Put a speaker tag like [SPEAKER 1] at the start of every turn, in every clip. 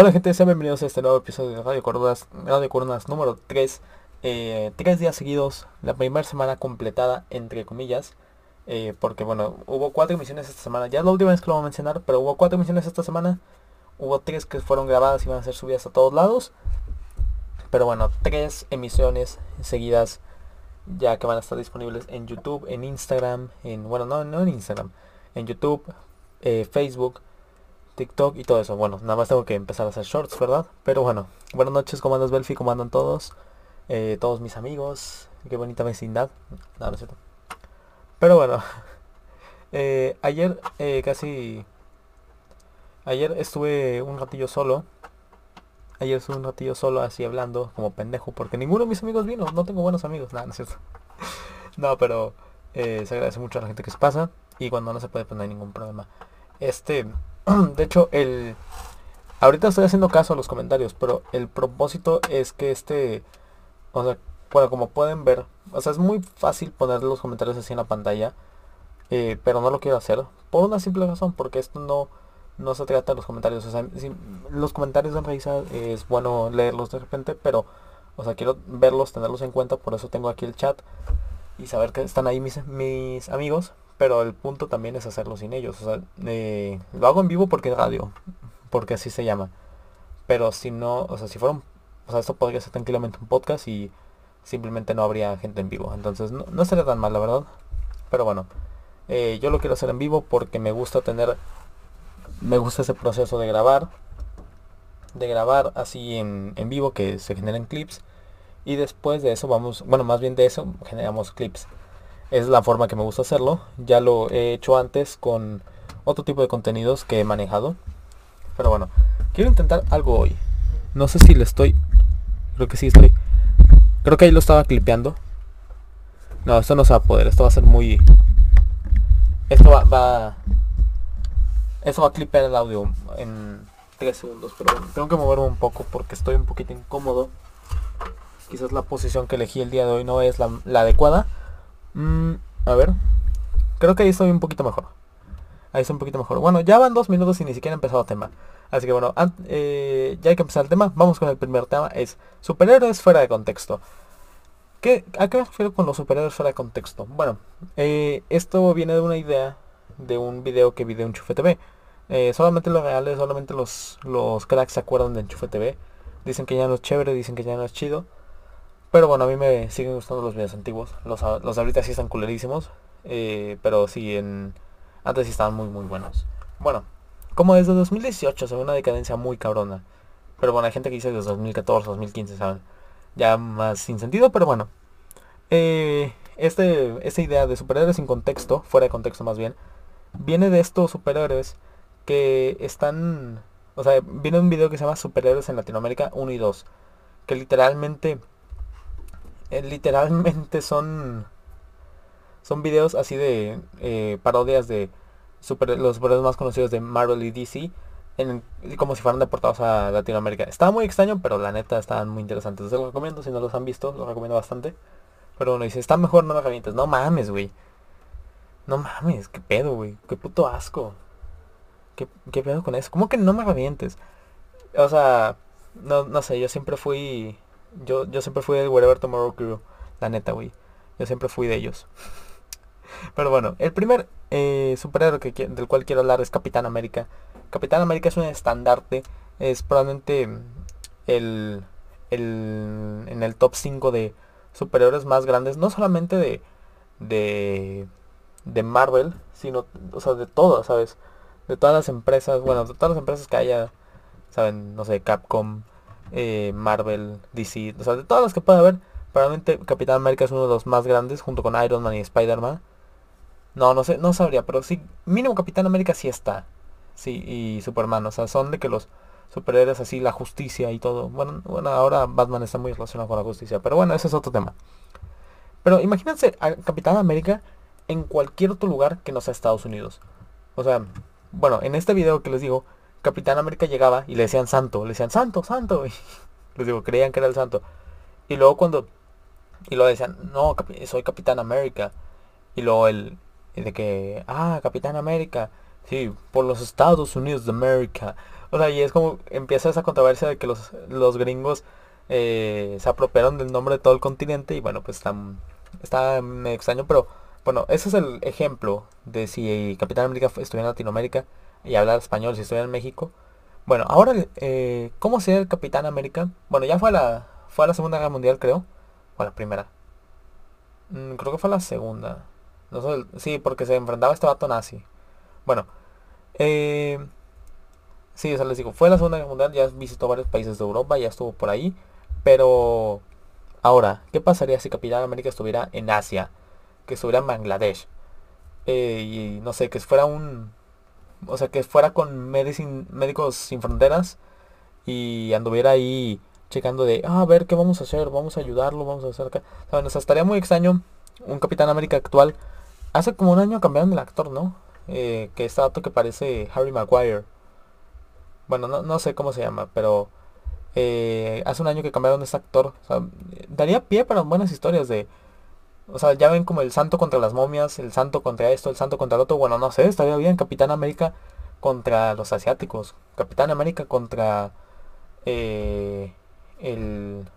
[SPEAKER 1] Hola gente, sean bienvenidos a este nuevo episodio de Radio Coronas, Radio Coronas número 3. Eh, tres días seguidos, la primera semana completada, entre comillas. eh, porque bueno, hubo cuatro emisiones esta semana. Ya es la última vez que lo voy a mencionar, pero hubo cuatro emisiones esta semana. Hubo tres que fueron grabadas y van a ser subidas a todos lados. Pero bueno, tres emisiones seguidas ya que van a estar disponibles en YouTube, en Instagram, en bueno, no, no en Instagram, en YouTube, eh, Facebook, TikTok y todo eso. Bueno, nada más tengo que empezar a hacer shorts, ¿verdad? Pero bueno, buenas noches, ¿cómo andas Belfi? ¿Cómo andan todos? Eh, todos mis amigos, qué bonita vecindad. No, no es cierto. Pero bueno, eh, ayer eh, casi... Ayer estuve un ratillo solo. Ayer estuve un ratillo solo así hablando como pendejo porque ninguno de mis amigos vino. No tengo buenos amigos. Nada, no es cierto. no, pero eh, se agradece mucho a la gente que se pasa. Y cuando no se puede pues no hay ningún problema. Este, de hecho, el... Ahorita estoy haciendo caso a los comentarios, pero el propósito es que este... O sea, bueno, como pueden ver, o sea, es muy fácil poner los comentarios así en la pantalla. eh, pero no lo quiero hacer. Por una simple razón, porque esto no no se trata de los comentarios. O sea, los comentarios dan risa, eh, es bueno leerlos de repente, pero, o sea, quiero verlos, tenerlos en cuenta, por eso tengo aquí el chat y saber que están ahí mis amigos. Pero el punto también es hacerlo sin ellos. O sea, eh, lo hago en vivo porque es radio, porque así se llama. Pero si no, o sea, si fuera un, o sea, esto podría ser tranquilamente un podcast y simplemente no habría gente en vivo. Entonces, no, no sería tan mal, la verdad. Pero bueno, eh, yo lo quiero hacer en vivo porque me gusta tener me gusta ese proceso de grabar de grabar así en, en, vivo que se generen clips y después de eso vamos bueno más bien de eso generamos clips es la forma que me gusta hacerlo ya lo he hecho antes con otro tipo de contenidos que he manejado pero bueno quiero intentar algo hoy no sé si le estoy creo que sí estoy creo que ahí lo estaba clipeando no esto no se va a poder esto va a ser muy esto va, eso va a clipear el audio en 3 segundos, pero bueno, tengo que moverme un poco porque estoy un poquito incómodo. Quizás la posición que elegí el día de hoy no es la adecuada. Mm, a ver. Creo que ahí estoy un poquito mejor. Ahí estoy un poquito mejor. Bueno, ya van dos minutos y ni siquiera he empezado el tema. Así que bueno, eh, ya hay que empezar el tema. Vamos con el primer tema. Es superhéroes fuera de contexto. ¿Qué, ¿A qué me refiero con los superhéroes fuera de contexto? Bueno, eh, esto viene de una idea de un video que vi de Enchufe TV. Eh, solamente los reales, solamente los, los cracks se acuerdan de Enchufe TV. Dicen que ya no es chévere, dicen que ya no es chido. Pero bueno, a mí me siguen gustando los videos antiguos. Los, los ahorita sí están culerísimos. Eh, pero sí, en, antes sí estaban muy muy buenos. Bueno, como desde 2018 se ve una decadencia muy cabrona. Pero bueno, hay gente que dice desde 2014, 2015, ¿saben? Ya más sin sentido, pero bueno. Eh, este, esta idea de superhéroes sin contexto, fuera de contexto más bien, viene de estos superhéroes que están... O sea, viene un video que se llama Superhéroes en Latinoamérica 1 y 2. Que literalmente... Eh, literalmente son... Son videos así de eh, parodias de super, los superhéroes más conocidos de Marvel y DC. En, como si fueran deportados a Latinoamérica. Estaba muy extraño, pero la neta estaban muy interesantes. Los recomiendo, si no los han visto, los recomiendo bastante. Pero bueno, dice, está mejor, no me revientes. No mames, güey. No mames, qué pedo, güey. Qué puto asco. ¿Qué, ¿Qué, pedo con eso? ¿Cómo que no me revientes? O sea, no, no sé, yo siempre fui... Yo, yo siempre fui del Wherever Tomorrow Crew. La neta, güey. Yo siempre fui de ellos. Pero bueno, el primer eh, superhéroe que, del cual quiero hablar es Capitán América. Capitán América es un estandarte. Es probablemente el, el en el top 5 de superhéroes más grandes. No solamente de, de, de Marvel, sino, o sea, de todas, ¿sabes? De todas las empresas, bueno, de todas las empresas que haya, ¿saben? No sé, Capcom, eh, Marvel, DC, o sea, de todas las que pueda haber, probablemente Capitán América es uno de los más grandes, junto con Iron Man y Spider-Man. No, no sé, no sabría, pero sí, mínimo Capitán América sí está. Sí, y Superman, o sea, son de que los superhéroes así, la justicia y todo. Bueno, bueno, ahora Batman está muy relacionado con la justicia, pero bueno, ese es otro tema. Pero imagínense a Capitán América en cualquier otro lugar que no sea Estados Unidos. O sea, bueno, en este video que les digo, Capitán América llegaba y le decían santo, le decían santo, santo. Y les digo, creían que era el santo. Y luego cuando... Y luego decían, no, soy Capitán América. Y luego el... De que, ah, Capitán América. Sí, por los Estados Unidos de América. O sea, y es como empieza esa controversia de que los, los gringos eh, se apropiaron del nombre de todo el continente y bueno, pues está, está medio extraño, pero bueno, ese es el ejemplo de si Capitán América estuviera en Latinoamérica y hablar español si estuviera en México. Bueno, ahora, eh, ¿cómo sería el Capitán América? Bueno, ya fue a la, fue a la Segunda Guerra Mundial, creo. O a la primera. Mm, creo que fue a la segunda. No sé, sí, porque se enfrentaba a este vato nazi. Bueno, eh, sí, o les digo, fue a la Segunda Guerra Mundial, ya visitó varios países de Europa, ya estuvo por ahí. Pero, ahora, ¿qué pasaría si Capitán América estuviera en Asia? Que estuviera en Bangladesh. Eh, y no sé, que fuera un, o sea, que fuera con Médicos Sin Fronteras y anduviera ahí checando de, ah, a ver qué vamos a hacer, vamos a ayudarlo, vamos a hacer acá. ¿Saben? O estaría muy extraño un Capitán América actual. Hace como un año cambiaron el actor, ¿no? Eh, que está dato que parece Harry Maguire. Bueno, no, sé cómo se llama, pero eh, hace un año que cambiaron ese actor. Daría pie para buenas historias de o sea, ya ven como el santo contra las momias, el santo contra esto, el santo contra el otro. Bueno, no sé, estaría bien Capitán América contra los asiáticos. Capitán América contra eh, el,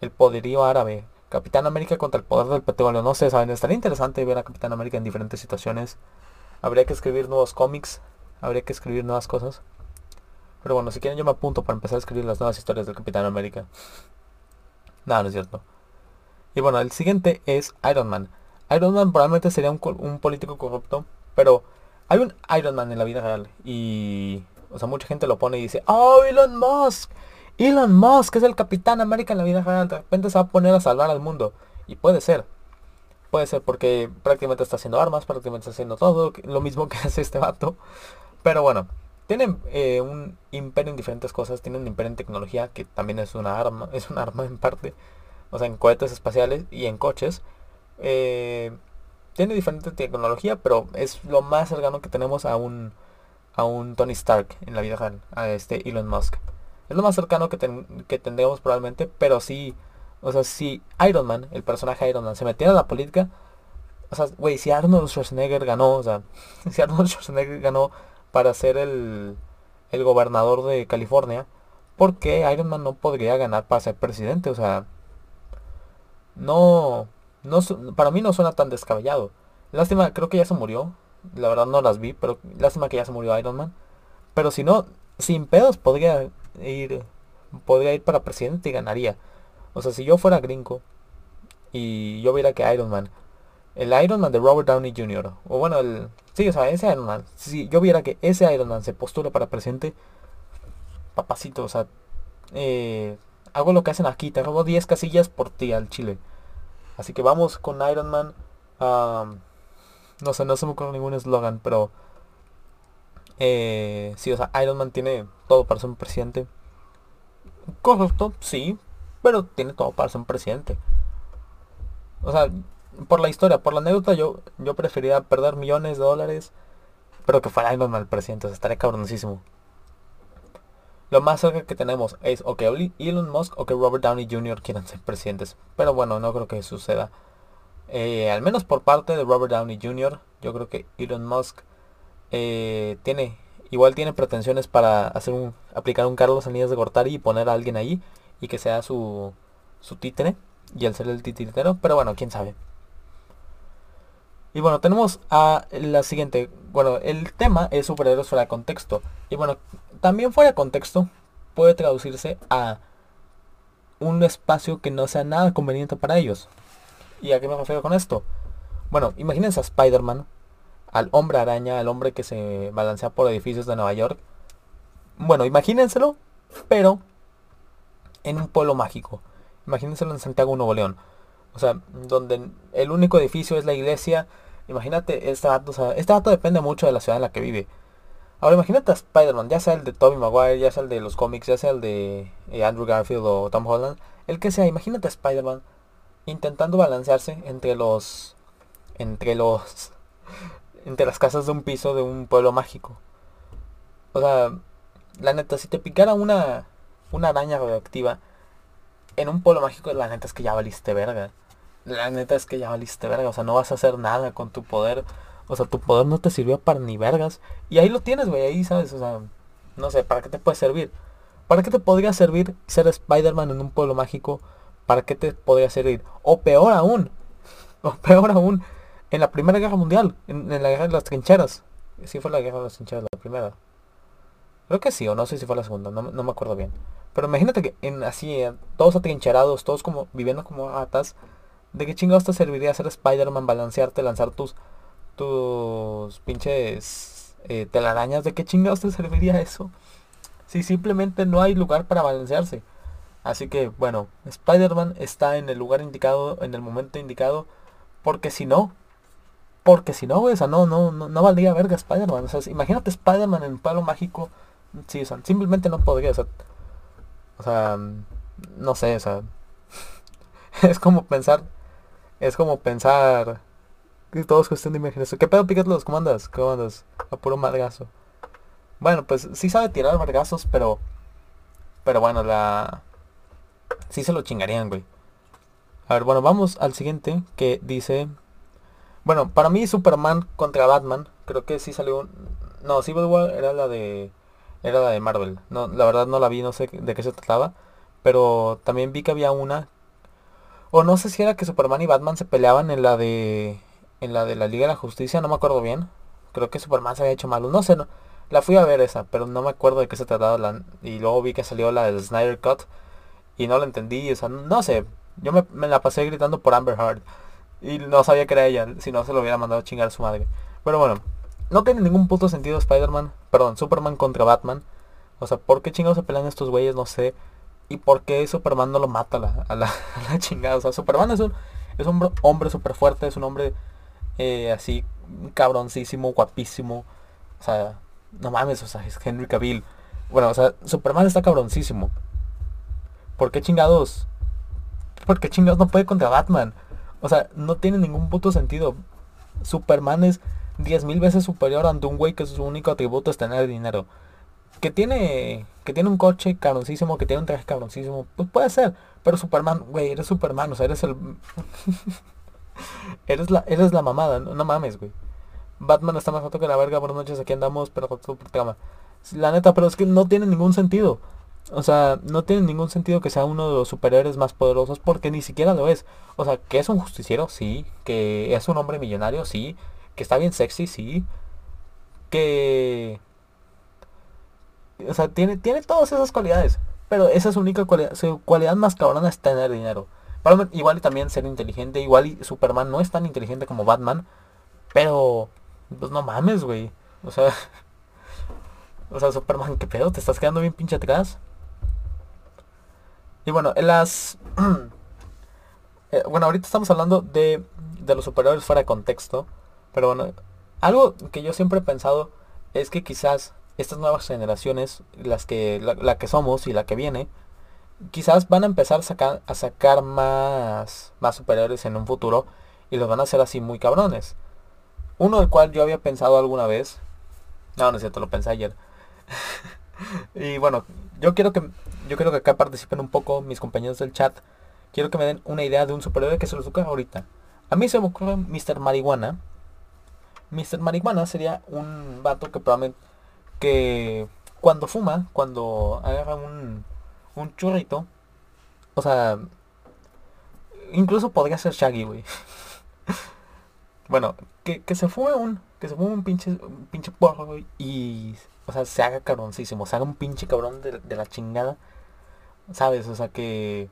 [SPEAKER 1] el poderío árabe. Capitán América contra el poder del petróleo. No sé, saben, estaría interesante ver a Capitán América en diferentes situaciones. Habría que escribir nuevos cómics. Habría que escribir nuevas cosas. Pero bueno, si quieren yo me apunto para empezar a escribir las nuevas historias del Capitán América. Nada, no es cierto. Y bueno, el siguiente es Iron Man. Iron Man probablemente sería un, político corrupto, pero hay un Iron Man en la vida real y, o sea, mucha gente lo pone y dice, oh, Elon Musk, Elon Musk es el Capitán América en la vida real, de repente se va a poner a salvar al mundo. Y puede ser, puede ser porque prácticamente está haciendo armas, prácticamente está haciendo todo, lo mismo que hace este vato. Pero bueno, tienen eh, un imperio en diferentes cosas, tienen un imperio en tecnología, que también es una arma, es un arma en parte o sea, en cohetes espaciales y en coches. Eh, tiene diferente tecnología, pero es lo más cercano que tenemos a un, a un Tony Stark en la vida real, a este Elon Musk. Es lo más cercano que, que tendremos probablemente, pero sí, o sea, si Iron Man, el personaje Iron Man, se metiera en la política, o sea, güey, si Arnold Schwarzenegger ganó, o sea, si Arnold Schwarzenegger ganó para ser el, el gobernador de California, ¿por qué Iron Man no podría ganar para ser presidente? O sea, no, no, para mí no suena tan descabellado. Lástima, creo que ya se murió. La verdad no las vi, pero lástima que ya se murió Iron Man. Pero si no, sin pedos podría ir, podría ir para presidente y ganaría. O sea, si yo fuera gringo y yo viera que Iron Man, el Iron Man de Robert Downey Jr. o bueno, el, sí, o sea, ese Iron Man, si yo viera que ese Iron Man se postula para presidente, papacito, o sea, eh, hago lo que hacen aquí, te robo 10 casillas por ti al chile. Así que vamos con Iron Man. no sé, no se me ocurre ningún eslogan, pero... Eh, sí, o sea, Iron Man tiene todo para ser un presidente. Correcto, sí, pero tiene todo para ser un presidente. O sea, por la historia, por la anécdota, yo, yo preferiría perder millones de dólares, pero que fuera Iron Man el presidente, o sea, estaría cabroncísimo. Lo más cerca que tenemos es o que Elon Musk o que Robert Downey Jr. quieran ser presidentes. Pero bueno, no creo que suceda. Eh, al menos por parte de Robert Downey Jr. Yo creo que Elon Musk eh, tiene, igual tiene pretensiones para hacer un, aplicar un Carlos Salinas de Gortari y poner a alguien ahí y que sea su, su títere y el ser el titiritero. Pero bueno, quién sabe. Y bueno, tenemos a la siguiente. Bueno, el tema es superhéroes fuera de contexto. Y bueno, también fuera de contexto puede traducirse a un espacio que no sea nada conveniente para ellos. ¿Y a qué me refiero con esto? Bueno, imagínense a Spider-Man, al hombre araña, al hombre que se balancea por edificios de Nueva York. Bueno, imagínenselo, pero en un pueblo mágico. Imagínenselo en Santiago, Nuevo León. O sea, donde el único edificio es la iglesia. Imagínate, este dato, o sea, este dato depende mucho de la ciudad en la que vive. Ahora imagínate a Spider-Man, ya sea el de Tobey Maguire, ya sea el de los cómics, ya sea el de eh, Andrew Garfield o Tom Holland, el que sea, imagínate a Spider-Man intentando balancearse entre los entre los entre las casas de un piso de un pueblo mágico. O sea, la neta, si te picara una una araña radioactiva en un pueblo mágico, la neta es que ya valiste verga. La neta es que ya valiste verga, o sea, no vas a hacer nada con tu poder o sea, tu poder no te sirvió para ni vergas. Y ahí lo tienes, güey, ahí, ¿sabes? O sea, no sé, ¿para qué te puede servir? ¿Para qué te podría servir ser Spider-Man en un pueblo mágico? ¿Para qué te podría servir? O peor aún, o peor aún, en la Primera Guerra Mundial, en, la Guerra de las Trincheras. Sí fue la Guerra de las Trincheras la primera. Creo que sí, o no sé si fue la segunda, no, me acuerdo bien. Pero imagínate que en así, eh, todos atrincherados, todos como viviendo como ratas, ¿de qué chingados te serviría ser Spider-Man, balancearte, lanzar tus tus pinches eh, telarañas? ¿De qué chingados te serviría eso? Si simplemente no hay lugar para balancearse. Así que bueno, Spider-Man está en el lugar indicado, en el momento indicado, porque si no, porque si no, güey, o sea, no, no, no, no valdría verga Spider-Man. O sea, imagínate Spider-Man en un palo mágico. Sí, o sea, simplemente no podría, o o sea, no sé, o sea, es como pensar, es como pensar, que todo es cuestión de imaginación. ¿Qué pedo, Piquet, los comandas? ¿Cómo andas? A puro madgazo. Bueno, pues sí sabe tirar margazos, pero, pero bueno, la, sí se lo chingarían, güey. A ver, bueno, vamos al siguiente que dice... Bueno, para mí Superman contra Batman, creo que sí salió... No, Civil War era la de... Era la de Marvel. No, la verdad no la vi, no sé de qué se trataba. Pero también vi que había una... O no sé si era que Superman y Batman se peleaban en la de... En la de la Liga de la Justicia, no me acuerdo bien. Creo que Superman se había hecho malo. No sé, no. La fui a ver esa, pero no me acuerdo de qué se trataba. La... Y luego vi que salió la del Snyder Cut y no la entendí, o sea, no sé, yo me, la pasé gritando por Amber Heard y no sabía que era ella, si no se lo hubiera mandado a chingar a su madre. Pero bueno, no tiene ningún puto sentido Spider-Man, perdón, Superman contra Batman. O sea, ¿por qué chingados se pelean estos güeyes? No sé. ¿Y por qué Superman no lo mata a la, a la, chingada? O sea, Superman es un, es un hombre súper fuerte, es un hombre eh, así cabroncísimo, guapísimo. O sea, no mames, o sea, es Henry Cavill. Bueno, o sea, Superman está cabroncísimo. ¿Por qué chingados? ¿Por qué chingados no puede contra Batman? O sea, no tiene ningún puto sentido. Superman es 10.000 veces superior ante un güey que su único atributo es tener dinero. Que tiene que tiene un coche cabroncísimo, que tiene un traje cabroncísimo, pues puede ser. Pero Superman, güey, eres Superman, o sea, eres el... eres, la, eres la mamada, no, mames, güey. Batman está más alto que la verga, buenas noches, aquí andamos, pero La neta, pero es que no tiene ningún sentido. O sea, no tiene ningún sentido que sea uno de los superhéroes más poderosos porque ni siquiera lo es. O sea, que es un justiciero, sí. Que es un hombre millonario, sí. Que está bien sexy, sí. Que... O sea, tiene, tiene todas esas cualidades. Pero esa es su única cualidad. Su cualidad más cabrona es tener dinero. Igual y también ser inteligente. Igual y Superman no es tan inteligente como Batman. Pero... Pues no mames, güey. O sea... O sea, Superman, ¿qué pedo? ¿Te estás quedando bien pinche atrás? Y bueno, en las... Eh, bueno, ahorita estamos hablando de, de los superhéroes fuera de contexto. Pero bueno, algo que yo siempre he pensado es que quizás estas nuevas generaciones, las que, la, que somos y la que viene, quizás van a empezar a sacar, más, más superhéroes en un futuro y los van a hacer así muy cabrones. Uno del cual yo había pensado alguna vez, no, no es cierto, lo pensé ayer. y bueno, yo quiero que yo quiero que acá participen un poco mis compañeros del chat. Quiero que me den una idea de un superhéroe que se los ocurra ahorita. A mí se me ocurre Mr. Marihuana. Mr. Marihuana sería un vato que probablemente que cuando fuma, cuando agarra un, un churrito, o sea, incluso podría ser Shaggy, güey. bueno, que, se fume un, que se fume un pinche, un pinche porro, y, o sea, se haga cabroncísimo, se haga un pinche cabrón de, de la chingada ¿Sabes? O sea, que...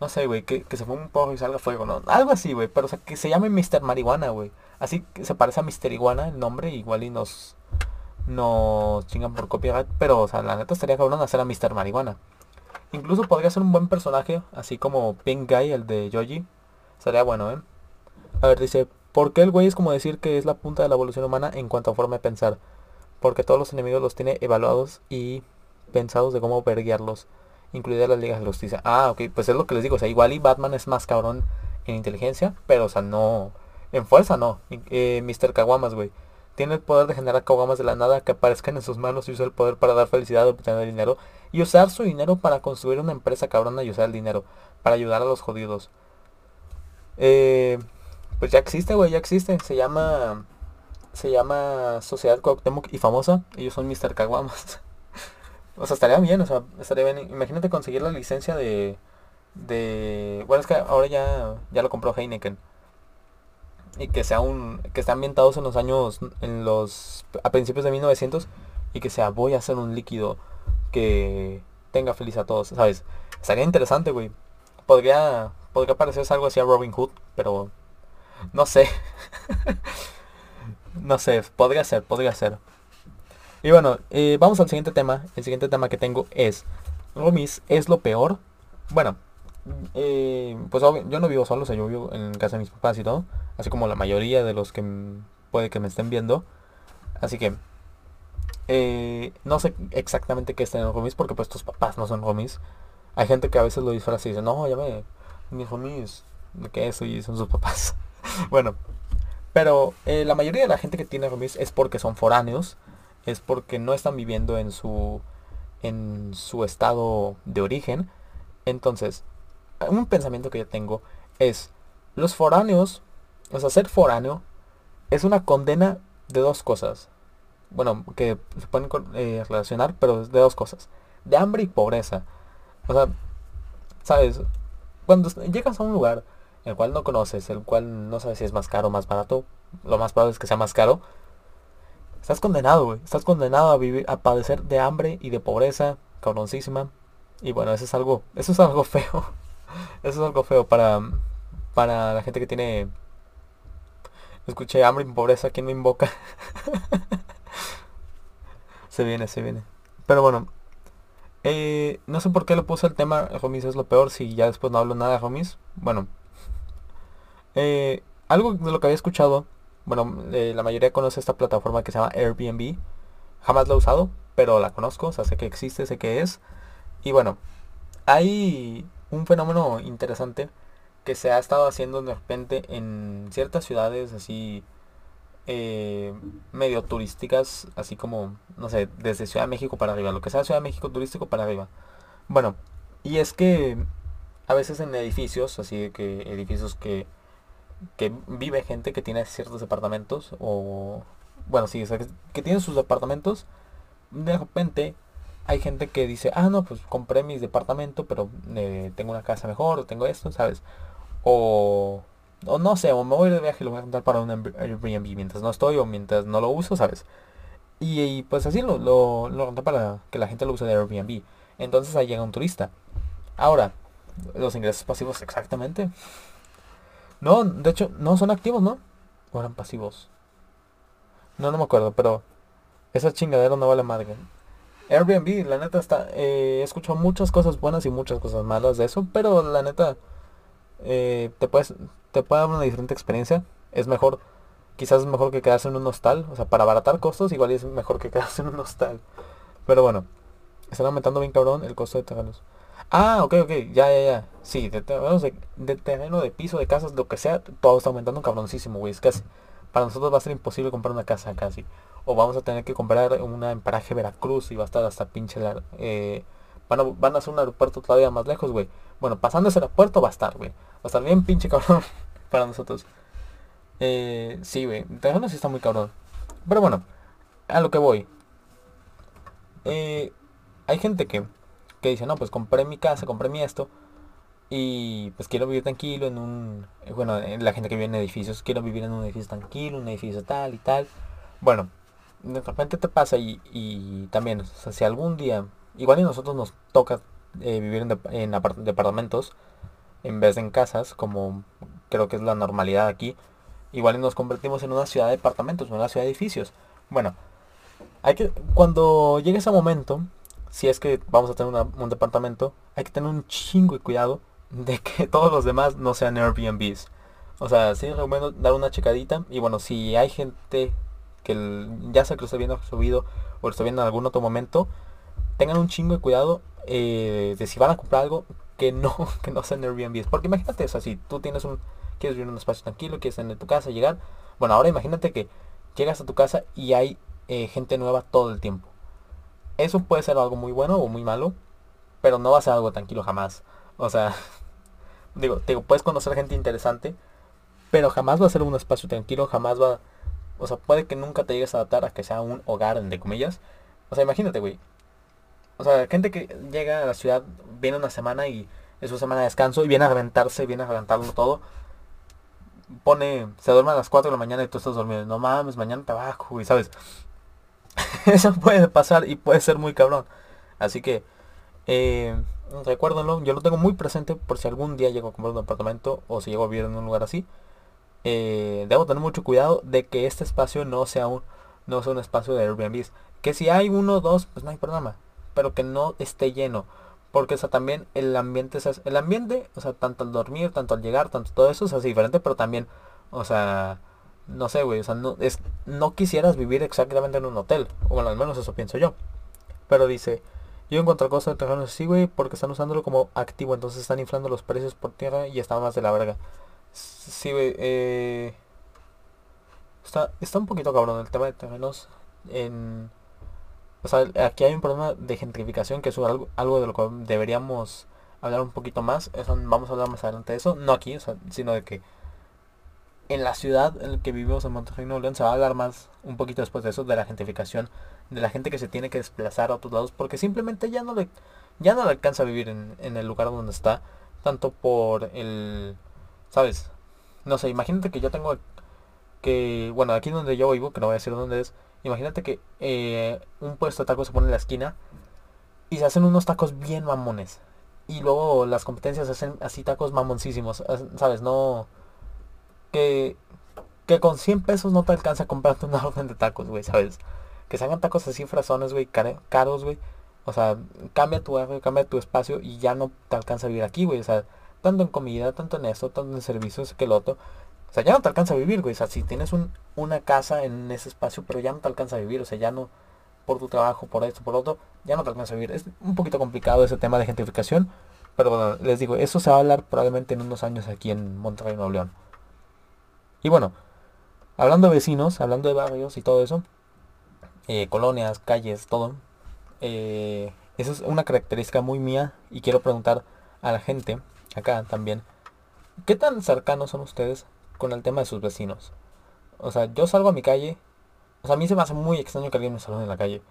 [SPEAKER 1] No sé, güey, que, se ponga un porro y salga fuego, ¿no? Algo así, güey. Pero, o sea, que se llame Mr. Marihuana, güey. Así que se parece a Mr. Iguana el nombre, igual y nos... Nos chingan por copyright. Pero, o sea, la neta estaría cabrón hacer a Mr. Marihuana. Incluso podría ser un buen personaje, así como Pink Guy, el de Joji. Sería bueno, ¿eh? A ver, dice, ¿por qué el güey es como decir que es la punta de la evolución humana en cuanto a forma de pensar? Porque todos los enemigos los tiene evaluados y pensados de cómo verguiarlos incluida las ligas de justicia. Ah, ok, pues es lo que les digo, o sea, igual y Batman es más cabrón en inteligencia, pero o sea, no, en fuerza no. Eh, Mr. Kawamas, güey. Tiene el poder de generar Kawamas de la nada que aparezcan en sus manos y usa el poder para dar felicidad, obtener dinero y usar su dinero para construir una empresa cabrona y usar el dinero para ayudar a los jodidos. Eh, pues ya existe, güey, ya existe. Se llama se llama Sociedad Cuauhtémoc y famosa. Ellos son Mr. Kawamas. O sea, estaría bien, o sea, estaría bien. Imagínate conseguir la licencia de... De... Bueno, es que ahora ya, ya lo compró Heineken. Y que sea un... Que esté ambientados en los años... En los... A principios de 1900. Y que sea, voy a hacer un líquido que tenga feliz a todos, ¿sabes? Estaría interesante, güey. Podría... Podría parecerse algo así a Robin Hood, pero... No sé. no sé, podría ser, podría ser. Y bueno, eh, vamos al siguiente tema. El siguiente tema que tengo es, Romis es lo peor. Bueno, eh, pues yo no vivo solo, o yo vivo en casa de mis papás y todo. Así como la mayoría de los que puede que me estén viendo. Así que, eh, no sé exactamente qué está en Romis porque pues tus papás no son Romis. Hay gente que a veces lo disfraza y dice, no, ya me, mis Romis, ¿de qué eso? Y son sus papás. bueno, pero la mayoría de la gente que tiene Romis es porque son foráneos es porque no están viviendo en su en su estado de origen. Entonces, un pensamiento que yo tengo es los foráneos, o sea, ser foráneo es una condena de dos cosas. Bueno, que se pueden eh, relacionar, pero de dos cosas. De hambre y pobreza. O sea, sabes, cuando llegas a un lugar el cual no conoces, el cual no sabes si es más caro o más barato, lo más probable es que sea más caro, Estás condenado, güey. Estás condenado a vivir, a padecer de hambre y de pobreza, cabroncísima. Y bueno, eso es algo, eso es algo feo. Eso es algo feo para, para la gente que tiene, escuché hambre y pobreza, ¿quién me invoca? se viene, se viene. Pero bueno, eh, no sé por qué lo puse el tema, Romis es lo peor, si ya después no hablo nada Romis. Bueno, eh, algo de lo que había escuchado bueno, eh, la mayoría conoce esta plataforma que se llama Airbnb. Jamás la he usado, pero la conozco, o sea, sé que existe, sé que es. Y bueno, hay un fenómeno interesante que se ha estado haciendo de repente en ciertas ciudades así eh, medio turísticas, así como, no sé, desde Ciudad de México para arriba, lo que sea Ciudad de México turístico para arriba. Bueno, y es que a veces en edificios, así que edificios que que vive gente que tiene ciertos departamentos o bueno sí que tiene sus departamentos de repente hay gente que dice ah no pues compré mi departamento pero eh, tengo una casa mejor o tengo esto sabes o o no sé o me voy de viaje y lo voy a contar para un Airbnb mientras no estoy o mientras no lo uso sabes y, pues así lo lo, lo para que la gente lo use de Airbnb entonces ahí llega un turista ahora los ingresos pasivos exactamente no, de hecho, no son activos, ¿no? O eran pasivos. No, no me acuerdo, pero esa chingadera no vale madre. Airbnb, la neta está, eh, he escuchado muchas cosas buenas y muchas cosas malas de eso, pero la neta eh, te puedes, te puede dar una diferente experiencia. Es mejor, quizás es mejor que quedarse en un hostal, o sea, para abaratar costos igual es mejor que quedarse en un hostal. Pero bueno, están aumentando bien cabrón el costo de terrenos. Ah, ok, ok, ya, ya, ya. Sí, de de, terreno, de piso, de casas, lo que sea, todo está aumentando cabroncísimo, güey. Es casi, para nosotros va a ser imposible comprar una casa casi. O vamos a tener que comprar una en paraje Veracruz y va a estar hasta pinche la, eh, van, a, van a hacer un aeropuerto todavía más lejos, güey. Bueno, pasando ese aeropuerto va a estar, güey. Va a estar bien pinche cabrón para nosotros. Eh, sí, güey. terreno sí está muy cabrón. Pero bueno, a lo que voy. Eh, hay gente que que dice, no, pues compré mi casa, compré mi esto, y pues quiero vivir tranquilo en un, eh, bueno, la gente que vive en edificios, quiero vivir en un edificio tranquilo, un edificio tal y tal. Bueno, de repente te pasa y, y también, o sea, si algún día, igual y nosotros nos toca eh, vivir en, en departamentos en vez de en casas, como creo que es la normalidad aquí, igual y nos convertimos en una ciudad de departamentos, en una ciudad de edificios. Bueno, hay que, cuando llegue ese momento, si es que vamos a tener un departamento, hay que tener un chingo de cuidado de que todos los demás no sean Airbnbs. O sea, sí recomiendo dar una checadita. Y bueno, si hay gente que ya sea que lo esté viendo subido o lo esté viendo en algún otro momento, tengan un chingo de cuidado eh, de si van a comprar algo que no, que no sean Airbnbs. Porque imagínate, o sea, si tú tienes un, quieres vivir en un espacio tranquilo, quieres tener tu casa, llegar. Bueno, ahora imagínate que llegas a tu casa y hay eh, gente nueva todo el tiempo. Eso puede ser algo muy bueno o muy malo, pero no va a ser algo tranquilo jamás. O sea, digo, digo, puedes conocer gente interesante, pero jamás va a ser un espacio tranquilo, jamás va... O sea, puede que nunca te llegues a adaptar a que sea un hogar, entre comillas. O sea, imagínate, güey. O sea, gente que llega a la ciudad, viene una semana y es su semana de descanso y viene a reventarse, viene a reventarlo todo. Pone, se duerme a las 4 de la mañana y tú estás dormido. No mames, mañana trabajo, y sabes. Eso puede pasar y puede ser muy cabrón. Así que, eh, recuérdenlo, yo lo tengo muy presente por si algún día llego a comprar un apartamento o si llego a vivir en un lugar así. Eh, debo tener mucho cuidado de que este espacio no sea un, no sea un espacio de Airbnb. Que si hay uno o dos, pues no hay problema. Pero que no esté lleno. Porque o sea, también el ambiente es el ambiente, o sea, tanto al dormir, tanto al llegar, tanto todo eso es así diferente, pero también, o sea, no sé, güey, o sea, no, es, no quisieras vivir exactamente en un hotel. O bueno, al menos eso pienso yo. Pero dice, yo encuentro cosas de terreno así, güey, porque están usándolo como activo, entonces están inflando los precios por tierra y está más de la verga. Sí, güey, eh, está, está un poquito cabrón el tema de terrenos en... O sea, aquí hay un problema de gentrificación que es algo, algo de lo que deberíamos hablar un poquito más. Eso, vamos a hablar más adelante de eso. No aquí, o sea, sino de que en la ciudad en la que vivimos en Monterrey, Nuevo León, se va a hablar más un poquito después de eso, de la gentrificación, de la gente que se tiene que desplazar a otros lados, porque simplemente ya no le, ya no le alcanza a vivir en, en el lugar donde está, tanto por el, ¿sabes? No sé, imagínate que yo tengo que, bueno, aquí donde yo vivo, que no voy a decir dónde es, imagínate que eh, un puesto de tacos se pone en la esquina y se hacen unos tacos bien mamones. Y luego las competencias hacen así tacos mamoncísimos, ¿sabes? No que, que con 100 pesos no te alcanza a comprarte una orden de tacos, güey, ¿sabes? Que se hagan tacos así frasones, güey, caros, güey. O sea, cambia tu cambia tu espacio y ya no te alcanza a vivir aquí, güey. O sea, tanto en comida, tanto en esto, tanto en servicios, que el otro. O sea, ya no te alcanza a vivir, güey. O sea, si tienes un, una casa en ese espacio, pero ya no te alcanza a vivir. O sea, ya no por tu trabajo, por esto, por otro, ya no te alcanza a vivir. Es un poquito complicado ese tema de gentrificación. Pero bueno, les digo, eso se va a hablar probablemente en unos años aquí en Monterrey, Nuevo León. Y bueno, hablando de vecinos, hablando de barrios y todo eso, eh, colonias, calles, todo, eh, eso es una característica muy mía y quiero preguntar a la gente acá también, ¿qué tan cercanos son ustedes con el tema de sus vecinos? O sea, yo salgo a mi calle, o sea, a mí se me hace muy extraño que alguien me salude en la calle,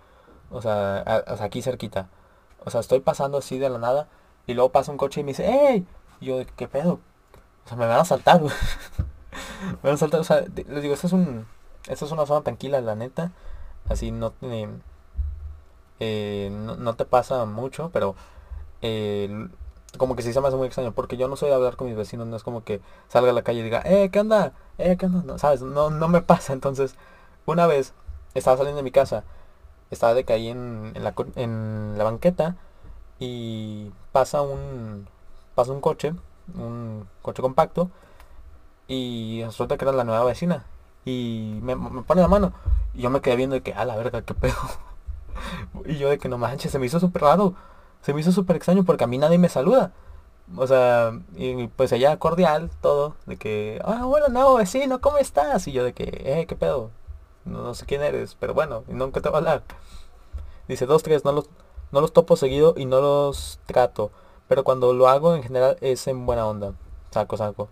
[SPEAKER 1] o sea, aquí cerquita, o sea, estoy pasando así de la nada y luego pasa un coche y me dice, ¡Ey! Y yo, ¿qué pedo? O sea, me van a saltar, bueno, salta, o sea, les digo, esta es un. Esta es una zona tranquila, la neta. Así no te. Eh, no, te pasa mucho, pero eh, como que se me hace muy extraño, porque yo no soy de hablar con mis vecinos, no es como que salga a la calle y diga, eh, ¿qué onda? Eh, ¿qué onda? No, ¿sabes? No, no me pasa. Entonces, una vez estaba saliendo de mi casa, estaba de que ahí en, la, en la banqueta y pasa un pasa un coche, un coche compacto y resulta que era la nueva vecina. Y me, pone la mano. Y yo me quedé viendo de que, a la verga, qué pedo. y yo de que no manches, se me hizo súper raro. Se me hizo súper extraño porque a mí nadie me saluda. O sea, y pues ella cordial, todo. De que, ah, bueno, no, vecino, ¿cómo estás? Y yo de que, eh, qué pedo. No, sé quién eres, pero bueno, y nunca te va a hablar. Dice, dos, tres, no los, no los topo seguido y no los trato. Pero cuando lo hago en general es en buena onda. Saco, saco.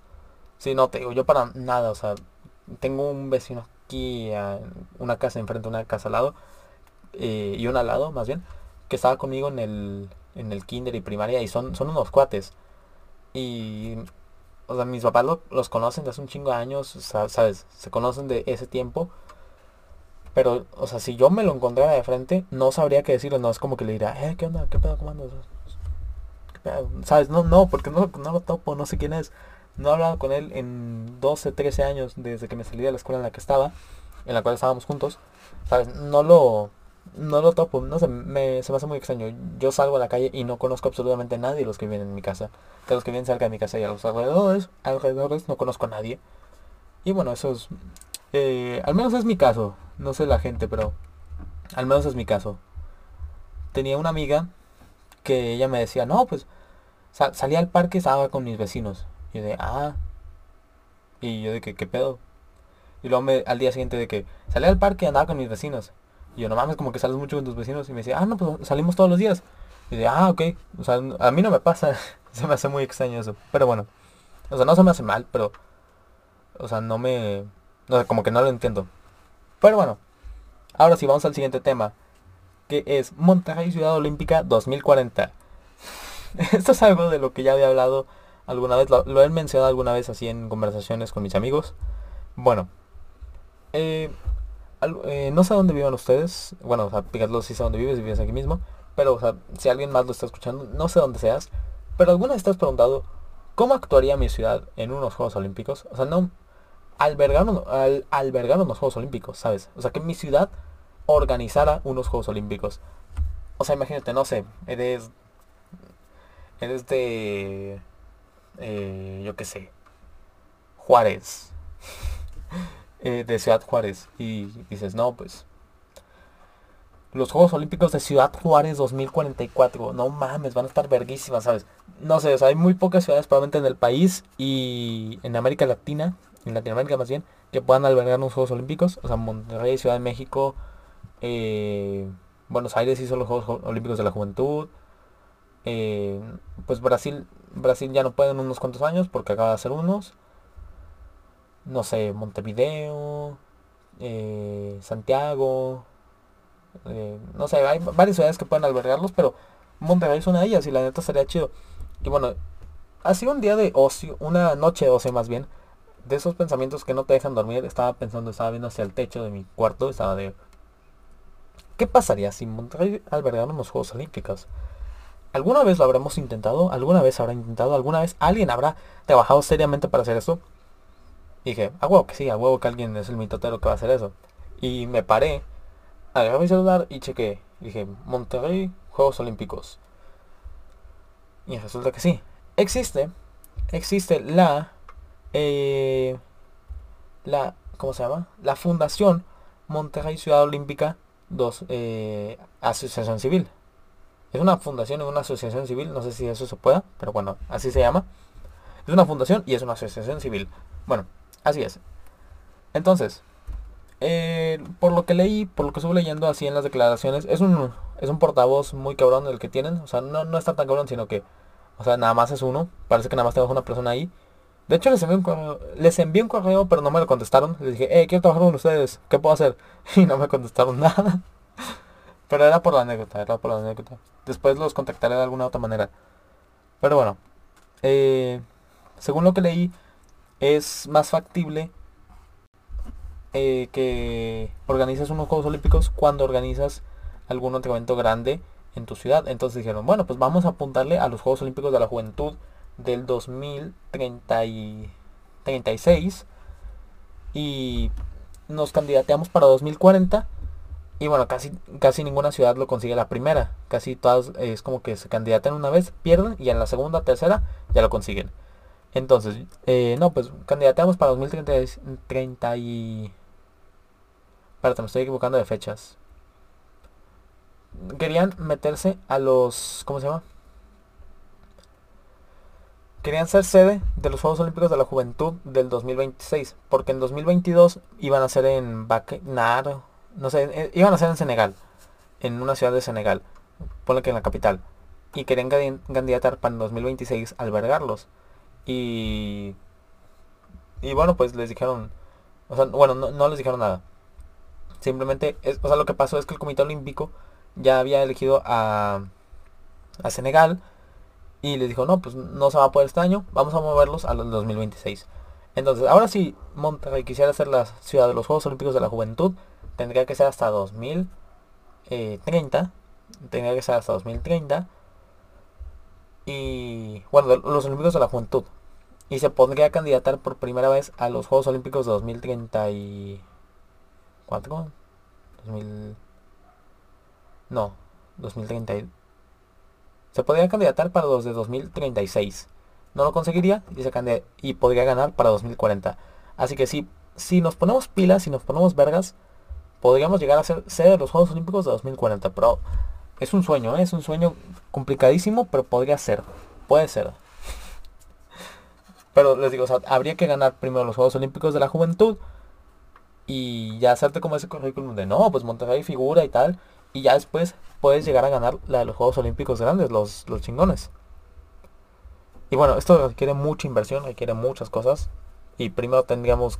[SPEAKER 1] Sí, no, te digo, yo para nada, o sea, tengo un vecino aquí, una casa enfrente, una casa al lado, eh, y una al lado, más bien, que estaba conmigo en el, en el kinder y primaria, y son, son unos cuates. Y, o sea, mis papás los conocen de hace un chingo de años, ¿sabes? Se conocen de ese tiempo. Pero, o sea, si yo me lo encontrara de frente, no sabría qué decirle, no es como que le diría, eh, ¿qué onda? ¿Qué pedo? ¿Cómo andas? ¿Sabes? No, no, porque no, no lo topo, no sé quién es. No he hablado con él en 12, 13 años desde que me salí de la escuela en la que estaba, en la cual estábamos juntos. ¿Sabes? No lo, no lo topo, no sé, me, se me hace muy extraño. Yo salgo a la calle y no conozco absolutamente a nadie los que vienen en mi casa. De los que vienen cerca de mi casa y a los alrededores, alrededores no conozco a nadie. Y bueno, eso es... Eh, al menos es mi caso. No sé la gente, pero... Al menos es mi caso. Tenía una amiga que ella me decía, no, pues salía al parque, estaba con mis vecinos. Y de, ah. Y yo de que, ¿qué pedo? Y luego me, al día siguiente de que salí al parque andaba con mis vecinos. Y yo, no mames, como que sales mucho con tus vecinos. Y me decía, ah, no, pues salimos todos los días. Y de, ah, ok. O sea, a mí no me pasa. se me hace muy extraño eso. Pero bueno. O sea, no se me hace mal, pero... O sea, no me... No sé, como que no lo entiendo. Pero bueno. Ahora sí, vamos al siguiente tema. que es Monterrey Ciudad Olímpica 2040. Esto es algo de lo que ya había hablado alguna vez, lo, he mencionado alguna vez así en conversaciones con mis amigos. Bueno, eh, eh, no sé dónde vivan ustedes. Bueno, o sea, pícatelo si sé dónde vives, vives aquí mismo. Pero, si alguien más lo está escuchando, no sé dónde seas. Pero alguna vez te has preguntado, ¿cómo actuaría mi ciudad en unos Juegos Olímpicos? O sea, no albergar, al, albergar unos Juegos Olímpicos, ¿sabes? O sea, que mi ciudad organizara unos Juegos Olímpicos. O sea, imagínate, no sé, eres... Eres de... Eh, yo qué sé. Juárez. Eh, de Ciudad Juárez. Y dices, no, pues... Los Juegos Olímpicos de Ciudad Juárez 2044. No mames, van a estar verguísimas, ¿sabes? No sé, o sea, hay muy pocas ciudades probablemente en el país y en América Latina, en Latinoamérica más bien, que puedan albergar unos Juegos Olímpicos. O sea, Monterrey, Ciudad de México, eh, Buenos Aires hizo los Juegos Olímpicos de la Juventud. Eh, pues Brasil, Brasil ya no puede en unos cuantos años porque acaba de hacer unos. No sé, Montevideo, eh, Santiago. no sé, hay varias ciudades que pueden albergarlos, pero Monterrey es una de ellas y la neta sería chido. Y bueno, ha sido un día de ocio, una noche de ocio más bien. De esos pensamientos que no te dejan dormir, estaba pensando, estaba viendo hacia el techo de mi cuarto, estaba de, ¿Qué pasaría si Monterrey albergara unos Juegos Olímpicos? ¿Alguna vez lo habremos intentado? ¿Alguna vez habrá intentado? ¿Alguna vez alguien habrá trabajado seriamente para hacer eso? Dije, a huevo que sí, a huevo que alguien es el mitotero que va a hacer eso. Y me paré, agarré mi celular y chequé. dije, Monterrey, Juegos Olímpicos. Y resulta que sí. Existe, existe la, eh, la, ¿cómo se llama? La Fundación Monterrey Ciudad Olímpica dos, eh, asociación civil. Es una fundación y una asociación civil, no sé si eso se pueda, pero bueno, así se llama. Es una fundación y es una asociación civil. Bueno, así es. Entonces, eh, por lo que leí, por lo que estuve leyendo así en las declaraciones, es un, es un portavoz muy cabrón el que tienen. O sea, no, no está tan cabrón, sino que, o sea, nada más es uno. Parece que nada más tenemos una persona ahí. De hecho, les envié un correo, les envié un correo, pero no me lo contestaron. Les dije, eh, quiero trabajar con ustedes, ¿qué puedo hacer? Y no me contestaron nada. Pero era por la anécdota, era por la anécdota. Después los contactaré de alguna otra manera. Pero bueno, eh, según lo que leí, es más factible eh, que organizas unos Juegos Olímpicos cuando organizas algún otro evento grande en tu ciudad. Entonces dijeron, bueno, pues vamos a apuntarle a los Juegos Olímpicos de la Juventud del 2036 y nos candidateamos para 2040 y bueno, casi, casi ninguna ciudad lo consigue la primera. Casi todas es como que se candidaten una vez, pierden y en la segunda, tercera ya lo consiguen. Entonces, eh, no, pues candidateamos para 2030 y... Espérate, me estoy equivocando de fechas. Querían meterse a los... ¿Cómo se llama? querían ser sede de los Juegos Olímpicos de la Juventud del 2026, porque en 2022 iban a ser en Bakenar, no sé, eh, iban a ser en Senegal, en una ciudad de Senegal, ponle que en la capital, y querían candidatar para en 2026 albergarlos. Y y bueno, pues les dijeron, o sea, bueno, no, les dijeron nada. Simplemente, es, o sea, lo que pasó es que el Comité Olímpico ya había elegido a, a Senegal y les dijo, no, pues no se va a poder este año, vamos a moverlos al 2026. Entonces, ahora si Monterrey quisiera ser la ciudad de los Juegos Olímpicos de la Juventud, tendría que ser hasta 2030. Tendría que ser hasta 2030. Y bueno, los Olímpicos de la Juventud. Y se podría candidatar por primera vez a los Juegos Olímpicos de 2034. 2000... No, 2030 se podría candidatar para los de 2036. No lo conseguiría y, se y podría ganar para 2040. Así que si, si nos ponemos pilas, y nos ponemos vergas, podríamos llegar a ser sede de los Juegos Olímpicos de 2040. Pero es un sueño, ¿eh? es un sueño complicadísimo, pero podría ser. Puede ser. Pero les digo, habría que ganar primero los Juegos Olímpicos de la Juventud. Y ya hacerte como ese currículum de no, pues Monterrey figura y tal. Y ya después puedes llegar a ganar la de los Juegos Olímpicos grandes, los, los chingones. Y bueno, esto requiere mucha inversión, requiere muchas cosas. Y primero tendríamos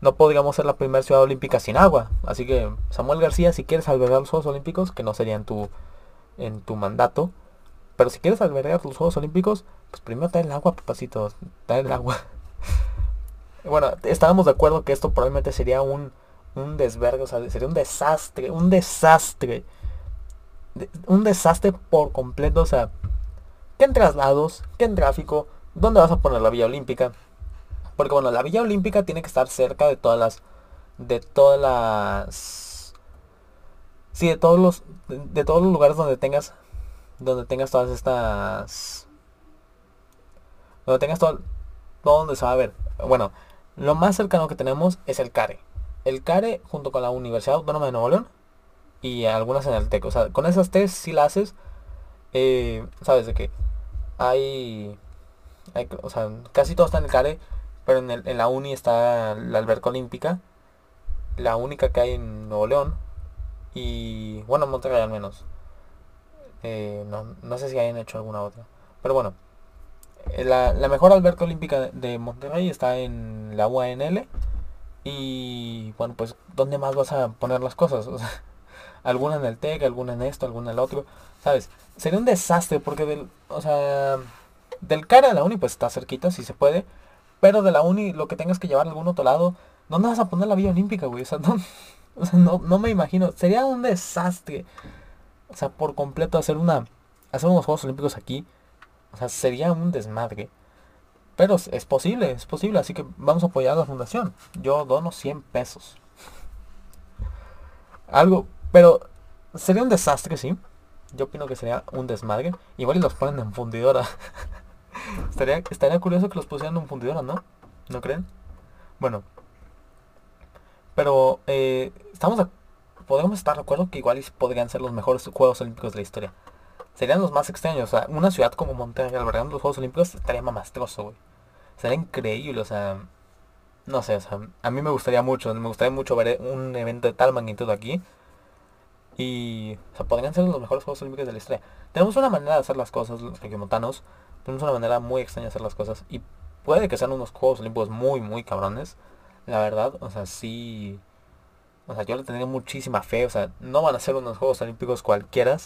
[SPEAKER 1] no podríamos ser la primera ciudad olímpica sin agua. Así que, Samuel García, si quieres albergar los Juegos Olímpicos, que no sería en tu, en tu mandato, pero si quieres albergar los Juegos Olímpicos, pues primero trae el agua, papacito, trae el agua. bueno, estábamos de acuerdo que esto probablemente sería un, un desvergue, o sea, sería un desastre, un desastre. un desastre por completo, o sea, ¿qué en traslados? ¿Qué en tráfico? ¿Dónde vas a poner la Villa Olímpica? Porque bueno, la Villa Olímpica tiene que estar cerca de todas las... De todas las... Sí, de todos los... De, todos los lugares donde tengas... Donde tengas todas estas... Donde tengas todo... Todo donde se va a ver. Bueno, lo más cercano que tenemos es el CARE. El CARE junto con la Universidad Autónoma de Nuevo León. Y algunas en el TEC. O sea, con esas tres si la haces... Eh, Sabes de que hay, hay, o sea, casi todo está en el CARE pero en, en la uni está la alberca olímpica, la única que hay en Nuevo León, y bueno, Monterrey al menos. Eh, no, sé si hayan hecho alguna otra. Pero bueno, la, mejor alberca olímpica de Monterrey está en la UANL. Y bueno, pues ¿dónde más vas a poner las cosas? alguna en el TEC, alguna en esto, alguna en el otro. ¿Sabes? Sería un desastre porque del, o sea, del cara a la uni pues está cerquita si se puede. Pero de la uni, lo que tengas que llevar a algún otro lado, ¿dónde vas a poner la Villa Olímpica, güey? O sea, no, no, me imagino. Sería un desastre. O sea, por completo hacer una. Hacer unos Juegos Olímpicos aquí. O sea, sería un desmadre. Pero es posible, es posible. Así que vamos a apoyar a la fundación. Yo dono 100 pesos. Algo. Pero sería un desastre, sí. Yo opino que sería un desmadre. Igual y los ponen en fundidora. estaría, estaría curioso que los pusieran en un fundidora, ¿no? ¿No creen? Bueno. Pero eh, estamos podemos estar de acuerdo que igual podrían ser los mejores Juegos Olímpicos de la historia. Serían los más extraños. O sea, una ciudad como Monterrey albergando los Juegos Olímpicos estaría mamastroso, güey. Sería increíble, o sea... No sé, o sea, a mí me gustaría mucho, me gustaría mucho ver un evento de tal magnitud aquí. Y, o sea, podrían ser los mejores Juegos Olímpicos de la historia. Tenemos una manera de hacer las cosas, los regiomontanos. Tenemos una manera muy extraña de hacer las cosas. Y puede que sean unos Juegos Olímpicos muy, muy cabrones. La verdad, o sea, sí... O sea, yo le tendría muchísima fe. O sea, no van a ser unos Juegos Olímpicos cualquiera.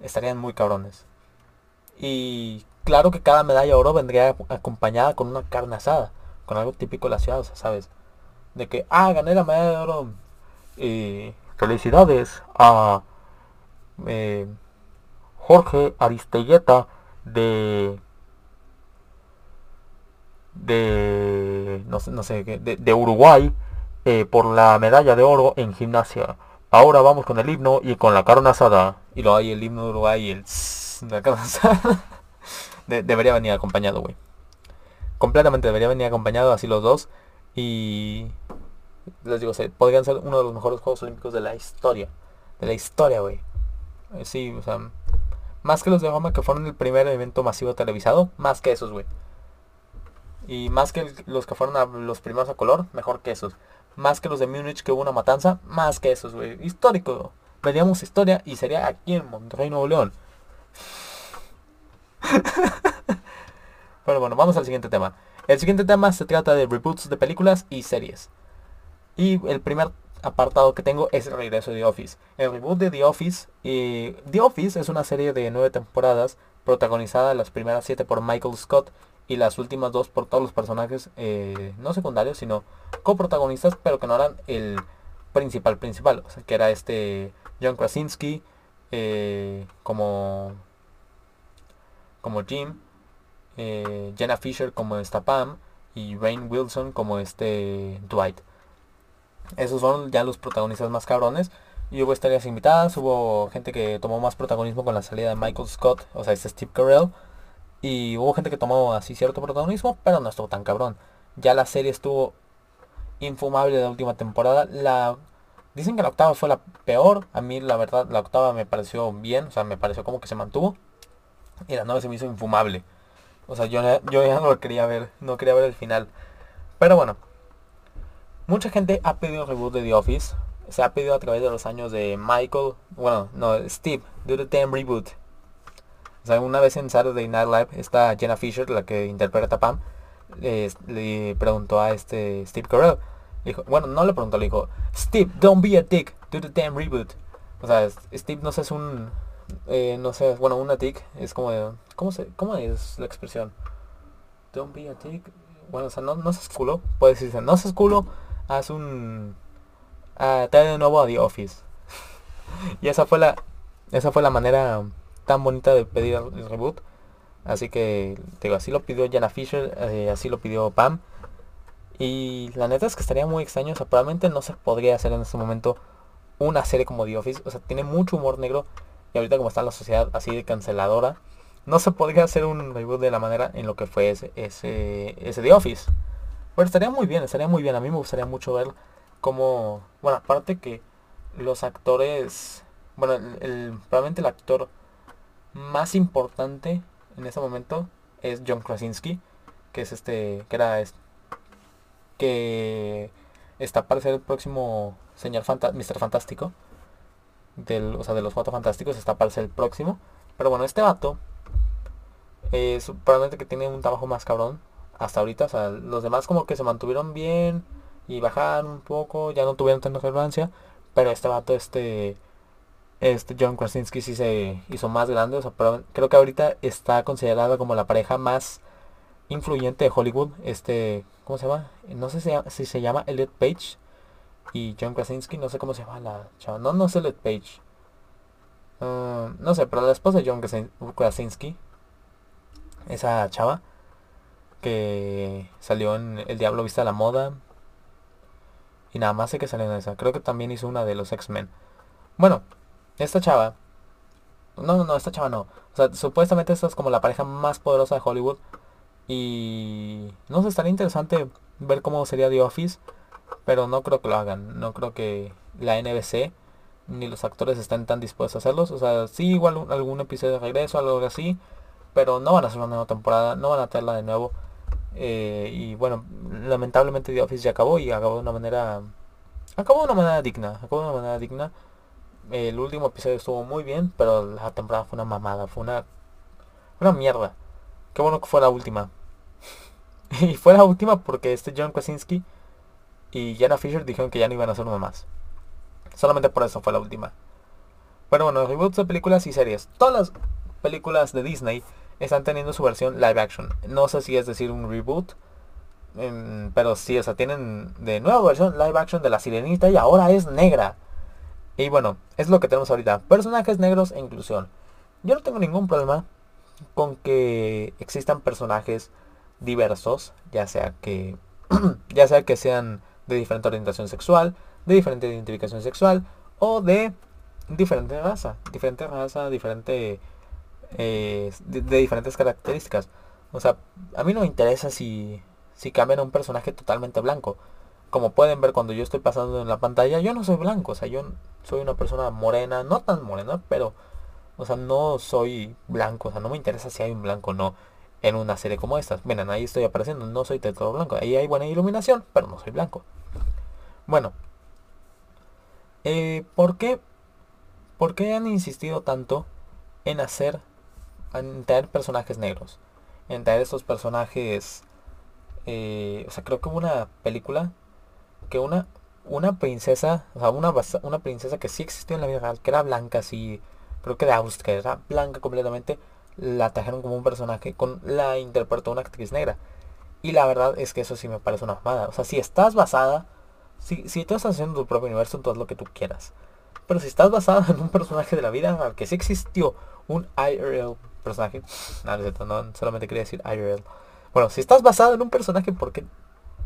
[SPEAKER 1] Estarían muy cabrones. Y claro que cada medalla de oro vendría acompañada con una carne asada. Con algo típico de la ciudad, ¿sabes? De que, ah, gané la medalla de oro. Y felicidades a eh, Jorge Aristelleta de de no sé, no sé de, Uruguay eh, por la medalla de oro en gimnasia. Ahora vamos con el himno y con la carne asada. Y lo hay el himno de Uruguay y el de la carne asada. debería venir acompañado, güey. Completamente debería venir acompañado así los dos. Y les digo, se, podrían ser uno de los mejores Juegos Olímpicos de la historia. De la historia, güey. Eh, sí, o sea, más que los de Roma que fueron el primer evento masivo televisado, más que esos, güey. Y más que los que fueron los primeros a color, mejor que esos. Más que los de Múnich que hubo una matanza, más que esos, güey. Histórico. Veríamos historia y sería aquí en Monterrey, Nuevo León. Pero bueno, vamos al siguiente tema. El siguiente tema se trata de reboots de películas y series. Y el primer apartado que tengo es el regreso de The Office. El reboot de The Office. y The Office es una serie de nueve temporadas protagonizada las primeras siete por Michael Scott y las últimas dos por todos los personajes eh, no secundarios sino coprotagonistas pero que no eran el principal principal o sea que era este John Krasinski eh, como como Jim eh, Jenna Fisher como esta Pam y Rain Wilson como este Dwight esos son ya los protagonistas más cabrones. Y hubo estrellas invitadas, hubo gente que tomó más protagonismo con la salida de Michael Scott, o sea, este Steve Carell. Y hubo gente que tomó así cierto protagonismo, pero no estuvo tan cabrón. Ya la serie estuvo infumable de la última temporada. La Dicen que la octava fue la peor. A mí la verdad la octava me pareció bien. O sea, me pareció como que se mantuvo. Y la nueva se me hizo infumable. O sea, yo, yo ya no quería ver. No quería ver el final. Pero bueno, Mucha gente ha pedido reboot de The Office. Se ha pedido a través de los años de Michael, bueno, no, Steve, do the damn reboot. O sea, una vez en Saturday Night Live, está Jenna Fisher, la que interpreta a Pam, le, preguntó a este Steve Carell, dijo, bueno, no le preguntó, le dijo, Steve, don't be a dick, do the damn reboot. O sea, Steve no sé, es un, eh, no sé, bueno, una dick, es como ¿cómo, se, ¿cómo es la expresión? Don't be a dick. Bueno, o sea, no, no seas culo, puedes decirse, no seas culo, haz un, uh, trae de nuevo a The Office. y esa fue la, esa fue la manera tan bonita de pedir el reboot. Así que, digo, así lo pidió Jana Fisher, eh, así lo pidió Pam. Y la neta es que estaría muy extraño, o sea, probablemente no se podría hacer en este momento una serie como The Office. O sea, tiene mucho humor negro. Y ahorita como está la sociedad así de canceladora, no se podría hacer un reboot de la manera en lo que fue ese, ese, ese The Office. Pero estaría muy bien, estaría muy bien. A mí me gustaría mucho ver cómo... Bueno, aparte que los actores... Bueno, el, probablemente el actor más importante en ese momento es John Krasinski, que es este, que era este, que está para ser el próximo señor Fanta Mr. Fantástico, del, o sea, de los Cuatro Fantásticos, está para ser el próximo. Pero bueno, este vato es probablemente que tiene un trabajo más cabrón hasta ahorita. O sea, los demás como que se mantuvieron bien y bajaron un poco, ya no tuvieron tanta relevancia. Pero este vato, este este John Krasinski sí se hizo más grande. Creo que ahorita está considerada como la pareja más influyente de Hollywood. Este, ¿cómo se llama? No sé si, se llama Elliot Page y John Krasinski. No sé cómo se llama la chava. No, no es Elliot Page. Ah, no sé, pero la esposa de John Krasinski. Esa chava que salió en El Diablo Vista a la Moda. Y nada más sé que salió en esa. Creo que también hizo una de los X-Men. Bueno, esta chava. No, no, no, esta chava no. O sea, supuestamente esta es como la pareja más poderosa de Hollywood. Y no sé, estaría interesante ver cómo sería The Office. Pero no creo que lo hagan. No creo que la NBC ni los actores estén tan dispuestos a hacerlos. O sea, sí, igual algún episodio de regreso, algo así. Pero no van a hacer una nueva temporada. No van a tenerla de nuevo. Eh, y bueno, lamentablemente The Office ya acabó y acabó de una manera... Acabó de una manera digna. Acabó de una manera digna. El último episodio estuvo muy bien, pero la temporada fue una mamada, fue una, una mierda. Qué bueno que fue la última. y fue la última porque este John Krasinski y Jenna Fisher dijeron que ya no iban a hacer uno más. Solamente por eso fue la última. Pero bueno, reboots de películas y series. Todas las películas de Disney están teniendo su versión live action. No sé si es decir un reboot. Em, pero sí, o sea, tienen de nueva versión live action de la sirenita y ahora es negra. Y bueno, es lo que tenemos ahorita. Personajes negros e inclusión. Yo no tengo ningún problema con que existan personajes diversos, ya sea que ya sea que sean de diferente orientación sexual, de diferente identificación sexual o de diferente raza, diferente raza, diferente eh, de, diferentes características. O sea, a mí no me interesa si si cambian a un personaje totalmente blanco. Como pueden ver cuando yo estoy pasando en la pantalla, yo no soy blanco, o sea, yo soy una persona morena, no tan morena, pero, o sea, no soy blanco, o sea, no me interesa si hay un blanco o no en una serie como esta. Miren, ahí estoy apareciendo, no soy de todo blanco, ahí hay buena iluminación, pero no soy blanco. Bueno, eh, ¿por qué? ¿Por qué han insistido tanto en hacer, en traer personajes negros? En traer estos personajes, eh, o sea, creo que hubo una película que una una princesa, o sea, una, una princesa que sí existió en la vida real, que era blanca, así, creo que de Austria, era blanca completamente, la trajeron como un personaje, con la interpretó una actriz negra. Y la verdad es que eso sí me parece una mamada. O sea, si estás basada, si, si tú estás haciendo tu propio universo, todo lo que tú quieras. Pero si estás basada en un personaje de la vida real, que sí existió un IRL personaje, no, no, solamente quería decir IRL. Bueno, si estás basada en un personaje, ¿por qué,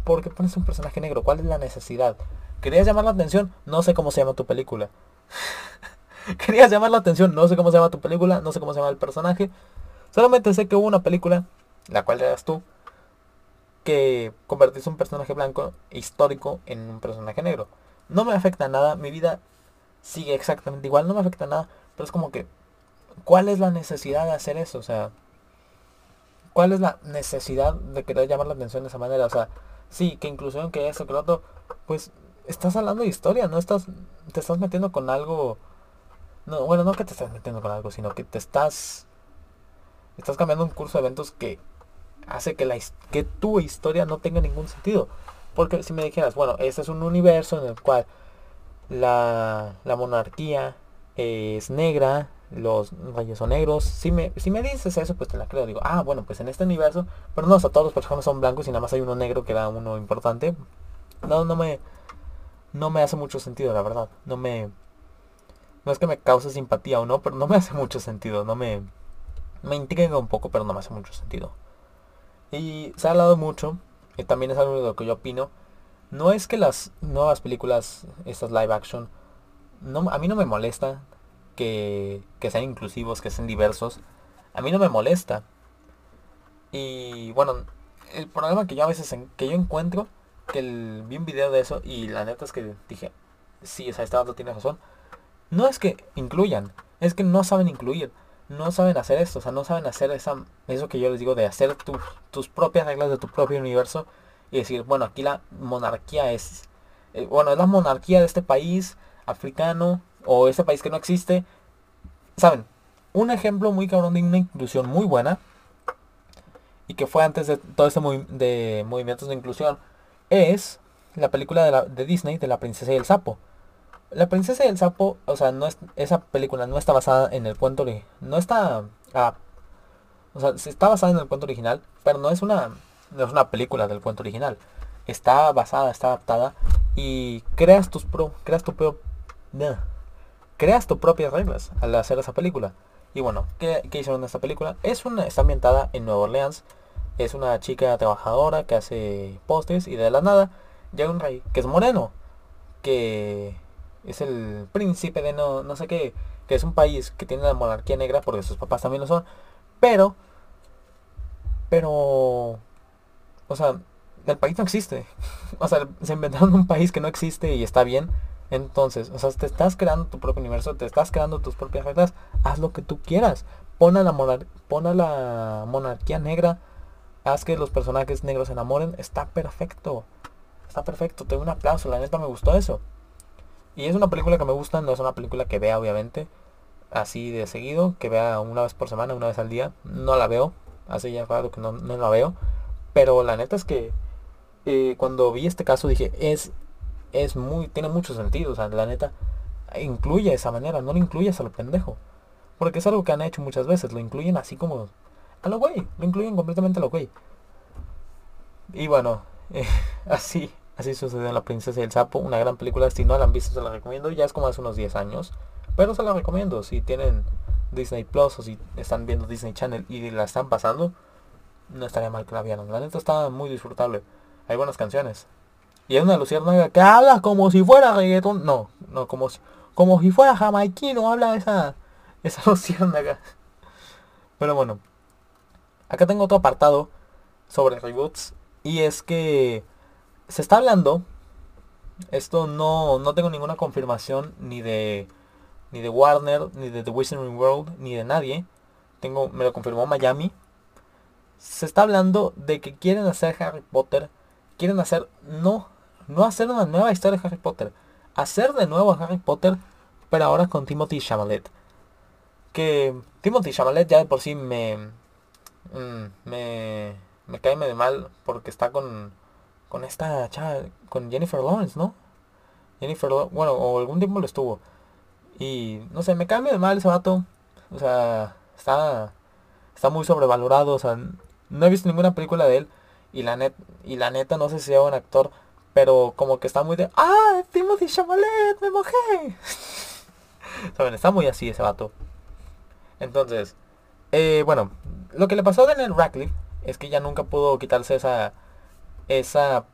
[SPEAKER 1] ¿por qué pones un personaje negro? ¿Cuál es la necesidad? ¿Querías llamar la atención? No sé cómo se llama tu película. ¿Querías llamar la atención? No sé cómo se llama tu película, no sé cómo se llama el personaje. Solamente sé que hubo una película, la cual eras tú, que convertiste un personaje blanco histórico en un personaje negro. No me afecta nada, mi vida sigue exactamente igual, no me afecta nada, pero es como que, ¿cuál es la necesidad de hacer eso? O sea, ¿cuál es la necesidad de querer llamar la atención de esa manera? O sea, sí, que inclusión, que eso, que lo otro, pues estás hablando de historia, no estás, te estás metiendo con algo, no, bueno, no que te estás metiendo con algo, sino que te estás, estás cambiando un curso de eventos que hace que, la, que tu historia no tenga ningún sentido. Porque si me dijeras, bueno, este es un universo en el cual la, la monarquía es negra, los reyes son negros. Si me, si me dices eso, pues te la creo. Digo, ah, bueno, pues en este universo, pero no, o sea, todos los personajes son blancos y nada más hay uno negro que da uno importante. No, no me, no me hace mucho sentido, la verdad. No me, no es que me cause simpatía o no, pero no me hace mucho sentido. No me, me intriga un poco, pero no me hace mucho sentido. Y se ha hablado mucho, y también es algo de lo que yo opino. No es que las nuevas películas, estas live action, no, a mí no me molesta que, sean inclusivos, que sean diversos. A mí no me molesta. Y bueno, el problema que yo a veces que yo encuentro, que vi un video de eso y la neta es que dije, sí, o sea, este tiene razón. No es que incluyan, es que no saben incluir, no saben hacer esto, o sea, no saben hacer esa, eso que yo les digo de hacer tus propias reglas de tu propio universo y decir, bueno, aquí la monarquía es, eh, bueno, es la monarquía de este país africano o este país que no existe. Saben, un ejemplo muy cabrón de una inclusión muy buena y que fue antes de todo este de movimientos de inclusión es la película de, Disney de la princesa y el sapo. La princesa y el sapo, o sea, no es, esa película no está basada en el cuento no está ah, o sea, está basada en el cuento original, pero no es una no es una película del cuento original. Está basada, está adaptada y creas tus pro, creas tu propio creas tus propias reglas al hacer esa película. Y bueno, ¿qué, hicieron en esta película? Es una, está ambientada en Nueva Orleans. Es una chica trabajadora que hace postes y de la nada llega un rey que es moreno. Que es el príncipe de no, no sé qué. Que es un país que tiene la monarquía negra porque sus papás también lo son. Pero... Pero... O sea, el país no existe. o sea, se inventaron un país que no existe y está bien. Entonces, o sea, te estás creando tu propio universo, te estás creando tus propias reglas, haz lo que tú quieras. Pon a la, pon a la monarquía negra, haz que los personajes negros se enamoren, está perfecto. Está perfecto, te doy un aplauso, la neta me gustó eso. Y es una película que me gusta, no es una película que vea obviamente así de seguido, que vea una vez por semana, una vez al día. No la veo, hace ya claro que no, no la veo. Pero la neta es que eh, cuando vi este caso dije, es es muy, tiene mucho sentido, o sea, la neta, incluye esa manera, no lo incluyes a lo pendejo. Porque es algo que han hecho muchas veces, lo incluyen así como a lo güey, lo incluyen completamente a lo güey. Y bueno, eh, así, así sucedió en La Princesa y el Sapo, una gran película, si no la han visto se la recomiendo, ya es como hace unos 10 años, pero se la recomiendo, si tienen Disney Plus o si están viendo Disney Channel y la están pasando, no estaría mal que la vieran. La neta está muy disfrutable. Hay buenas canciones. Y es una luciérnaga que habla como si fuera reggaetón. No, no, como si, como si fuera jamaiquino habla esa, esa luciérnaga. Pero bueno. Acá tengo otro apartado sobre reboots. Y es que se está hablando. Esto no, no tengo ninguna confirmación ni de ni de Warner, ni de The Wizarding World, ni de nadie. Tengo, me lo confirmó Miami. Se está hablando de que quieren hacer Harry Potter. Quieren hacer no no hacer una nueva historia de Harry Potter. Hacer de nuevo Harry Potter, pero ahora con Timothy Chalamet. Que Timothy Chalamet ya de por sí me... Mm, me... Me cae de mal porque está con... Con esta chava... Con Jennifer Lawrence, ¿no? Jennifer Bueno, o algún tiempo lo estuvo. Y no sé, me cae de mal ese vato. O sea, está... Está muy sobrevalorado. O sea, no he visto ninguna película de él. Y la, net, y la neta no sé si sea un actor pero como que está muy de, ah, Timothy Chamalet, me mojé. Saben, está muy así ese vato. Entonces, eh, bueno, lo que le pasó a Daniel Radcliffe es que ya nunca pudo quitarse esa, esa,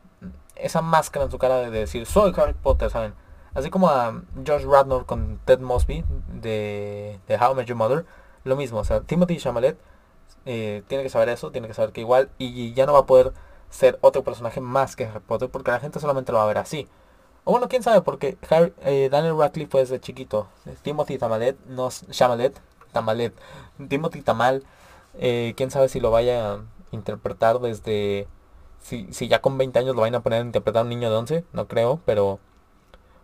[SPEAKER 1] esa máscara en su cara de decir, soy Harry Potter, ¿saben? Así como a Josh Radnor con Ted Mosby de, How I Met Your Mother, lo mismo, o sea, Timothy Chamalet eh, tiene que saber eso, tiene que saber que igual, y ya no va a poder ser otro personaje más que Harry porque la gente solamente lo va a ver así. O bueno, quién sabe, porque Harry, eh, Daniel Radcliffe fue desde chiquito. Timothy Tamalet, no Chamalet, Tamalet, Timothy Tamal, eh, quién sabe si lo vaya a interpretar desde... Si, si ya con 20 años lo vayan a poner a interpretar a un niño de 11, no creo, pero...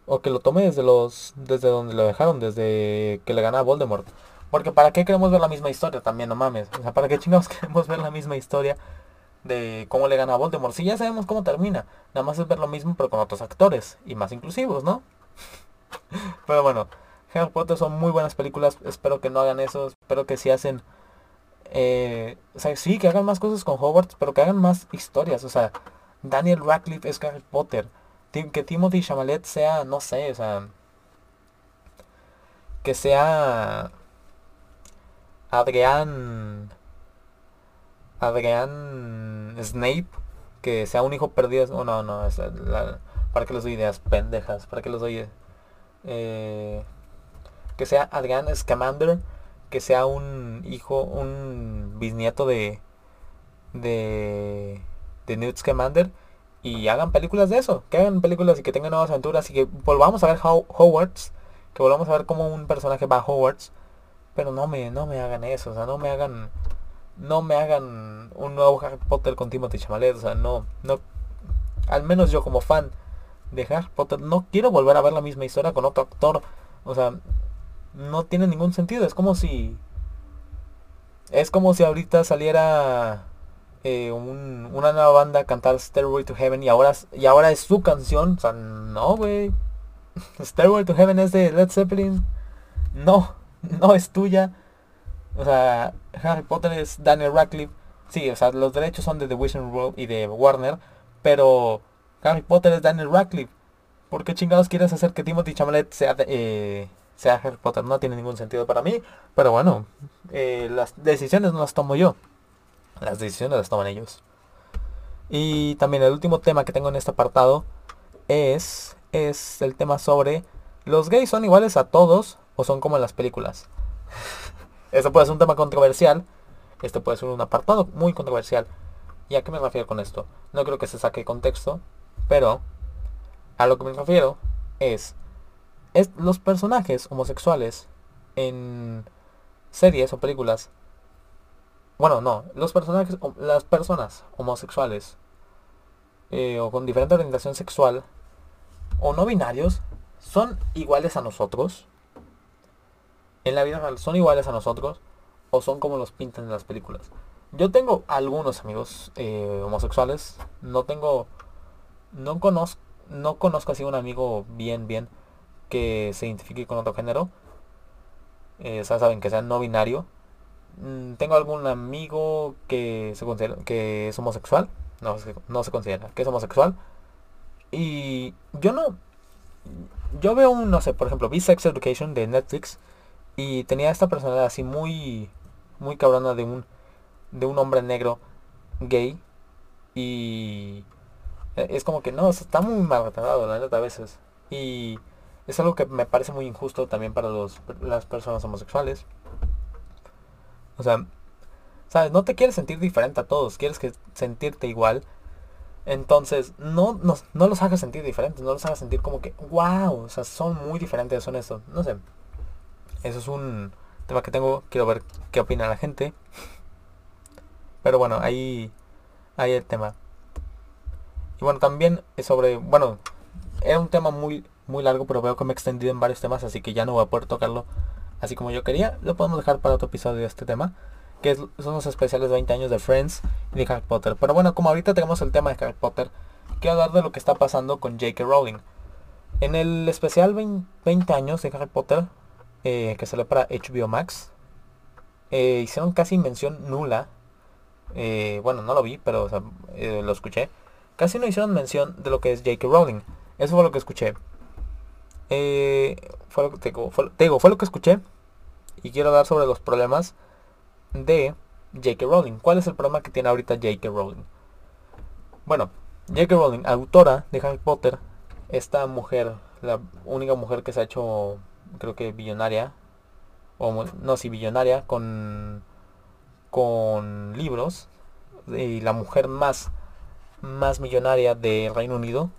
[SPEAKER 1] O que lo tome desde los... Desde donde lo dejaron, desde que le gana a Voldemort. Porque para qué queremos ver la misma historia también, no mames. O sea, para qué chingados queremos ver la misma historia de cómo le gana a Voldemort. Si ya sabemos cómo termina, nada más es ver lo mismo pero con otros actores y más inclusivos, ¿no? pero bueno, Harry Potter son muy buenas películas, espero que no hagan eso, espero que si hacen... Eh, o sea, sí, que hagan más cosas con Hogwarts, pero que hagan más historias, o sea, Daniel Radcliffe es Harry Potter, que Timothy Chalamet sea, no sé, o sea, que sea Adrián Adrián Snape que sea un hijo perdido oh, no no para que los doy ideas pendejas para que los doy eh, que sea Adrián Scamander que sea un hijo un bisnieto de de de Newt Scamander y hagan películas de eso que hagan películas y que tengan nuevas aventuras y que volvamos a ver Hogwarts que volvamos a ver como un personaje va a Hogwarts pero no me, no me hagan eso, o sea, no me hagan, no me hagan un nuevo Harry Potter con Timothy Chalamet, o sea, no, no, al menos yo como fan de Harry Potter no quiero volver a ver la misma historia con otro actor, o sea, no tiene ningún sentido, es como si, es como si ahorita saliera eh, una nueva banda a cantar Stairway to Heaven y ahora, y ahora es su canción, o sea, no, güey, Stairway to Heaven es de Led Zeppelin, no, no es tuya. O sea, Harry Potter es Daniel Radcliffe. Sí, o sea, los derechos son de The Wizarding World y de Warner. Pero Harry Potter es Daniel Radcliffe. ¿Por qué chingados quieres hacer que Timothy Chalamet sea, eh, sea Harry Potter? No tiene ningún sentido para mí. Pero bueno, eh, las decisiones no las tomo yo. Las decisiones las toman ellos. Y también el último tema que tengo en este apartado es, es el tema sobre los gays son iguales a todos o son como en las películas. Esto puede ser un tema controversial. Este puede ser un apartado muy controversial. ¿Y a qué me refiero con esto? No creo que se saque contexto, pero a lo que me refiero es, es los personajes homosexuales en series o películas. Bueno, no, los personajes, las personas homosexuales eh, o con diferente orientación sexual o no binarios son iguales a nosotros en la vida son iguales a nosotros o son como los pintan en las películas. Yo tengo algunos amigos eh, homosexuales, no tengo, no conozco, no conozco así un amigo bien, bien que se identifique con otro género. Eh, saben que sea no binario. Mm, tengo algún amigo que se considera que es homosexual, no, no se considera que es homosexual. Y yo no, yo veo un, no sé, por ejemplo, B-Sex Education de Netflix y tenía esta personalidad así muy, muy cabrona de un, de un hombre negro gay. Y es como que no, está muy maltratado, la neta, a veces. Y es algo que me parece muy injusto también para los, las personas homosexuales. O sea, ¿sabes? No te quieres sentir diferente a todos, quieres que sentirte igual. Entonces, no, no, no los hagas sentir diferentes, no los hagas sentir como que, wow, o sea, son muy diferentes, son eso. No sé, eso es un tema que tengo. Quiero ver qué opina la gente. Pero bueno, ahí, ahí el tema. Y bueno, también es sobre, bueno, era un tema muy, muy largo, pero veo que me he extendido en varios temas, así que ya no voy a poder tocarlo así como yo quería. Lo podemos dejar para otro episodio de este tema, que son los especiales 20 años de Friends y de Harry Potter. Pero bueno, como ahorita tenemos el tema de Harry Potter, quiero hablar de lo que está pasando con J.K. Rowling. En el especial 20 años de Harry Potter, eh, que sale para HBO Max. Eh, hicieron casi mención nula. Eh, bueno, no lo vi, pero lo escuché. Casi no hicieron mención de lo que es J.K. Rowling. Eso fue lo que escuché. fue lo que te digo, fue, lo que escuché. Y quiero hablar sobre los problemas de J.K. Rowling. ¿Cuál es el problema que tiene ahorita J.K. Rowling? Bueno, J.K. Rowling, autora de Harry Potter, esta mujer, la única mujer que se ha hecho creo que billonaria, o no, si billonaria, con, con libros, y la mujer más, más millonaria del Reino Unido,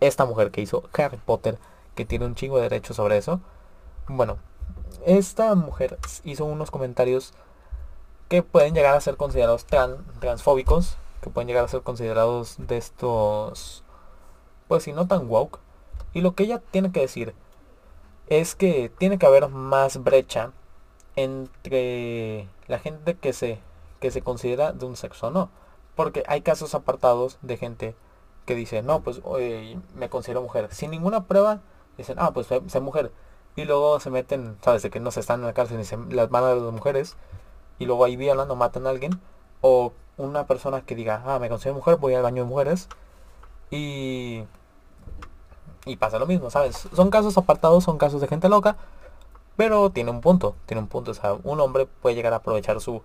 [SPEAKER 1] esta mujer que hizo Harry Potter, que tiene un chingo de derechos sobre eso, bueno, esta mujer hizo unos comentarios que pueden llegar a ser considerados transfóbicos, que pueden llegar a ser considerados de estos, pues si no tan woke. Y lo que ella tiene que decir es que tiene que haber más brecha entre la gente que se, que se considera de un sexo o no. Porque hay casos apartados de gente que dice, no, pues me considero mujer. Sin ninguna prueba, dicen, ah, pues soy mujer. Y luego se meten, sabes, de que no se están en la cárcel y se las manos de las mujeres. Y luego ahí violan o matan a alguien. O una persona que diga, ah, me considero mujer, voy al baño de mujeres. Y... Y pasa lo mismo, ¿sabes? Son casos apartados, son casos de gente loca. Pero tiene un punto, tiene un punto. O sea, un hombre puede llegar a aprovechar su...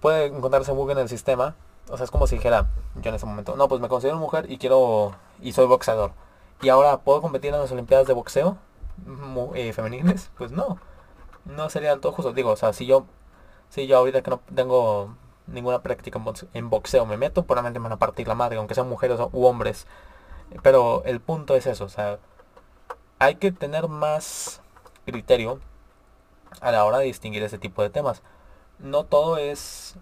[SPEAKER 1] Puede encontrarse bug en el sistema o sea, es como si dijera, yo en ese momento, no, pues me considero mujer y quiero, y soy boxeador. Y ahora, ¿puedo competir en las Olimpiadas de boxeo eh, femeniles? Pues no. No sería del todo justo. Digo, o sea, si yo, si yo ahorita que no tengo ninguna práctica en boxeo me meto, probablemente me van a partir la madre, aunque sean mujeres u hombres. Pero el punto es eso, o sea, hay que tener más criterio a la hora de distinguir ese tipo de temas. No todo es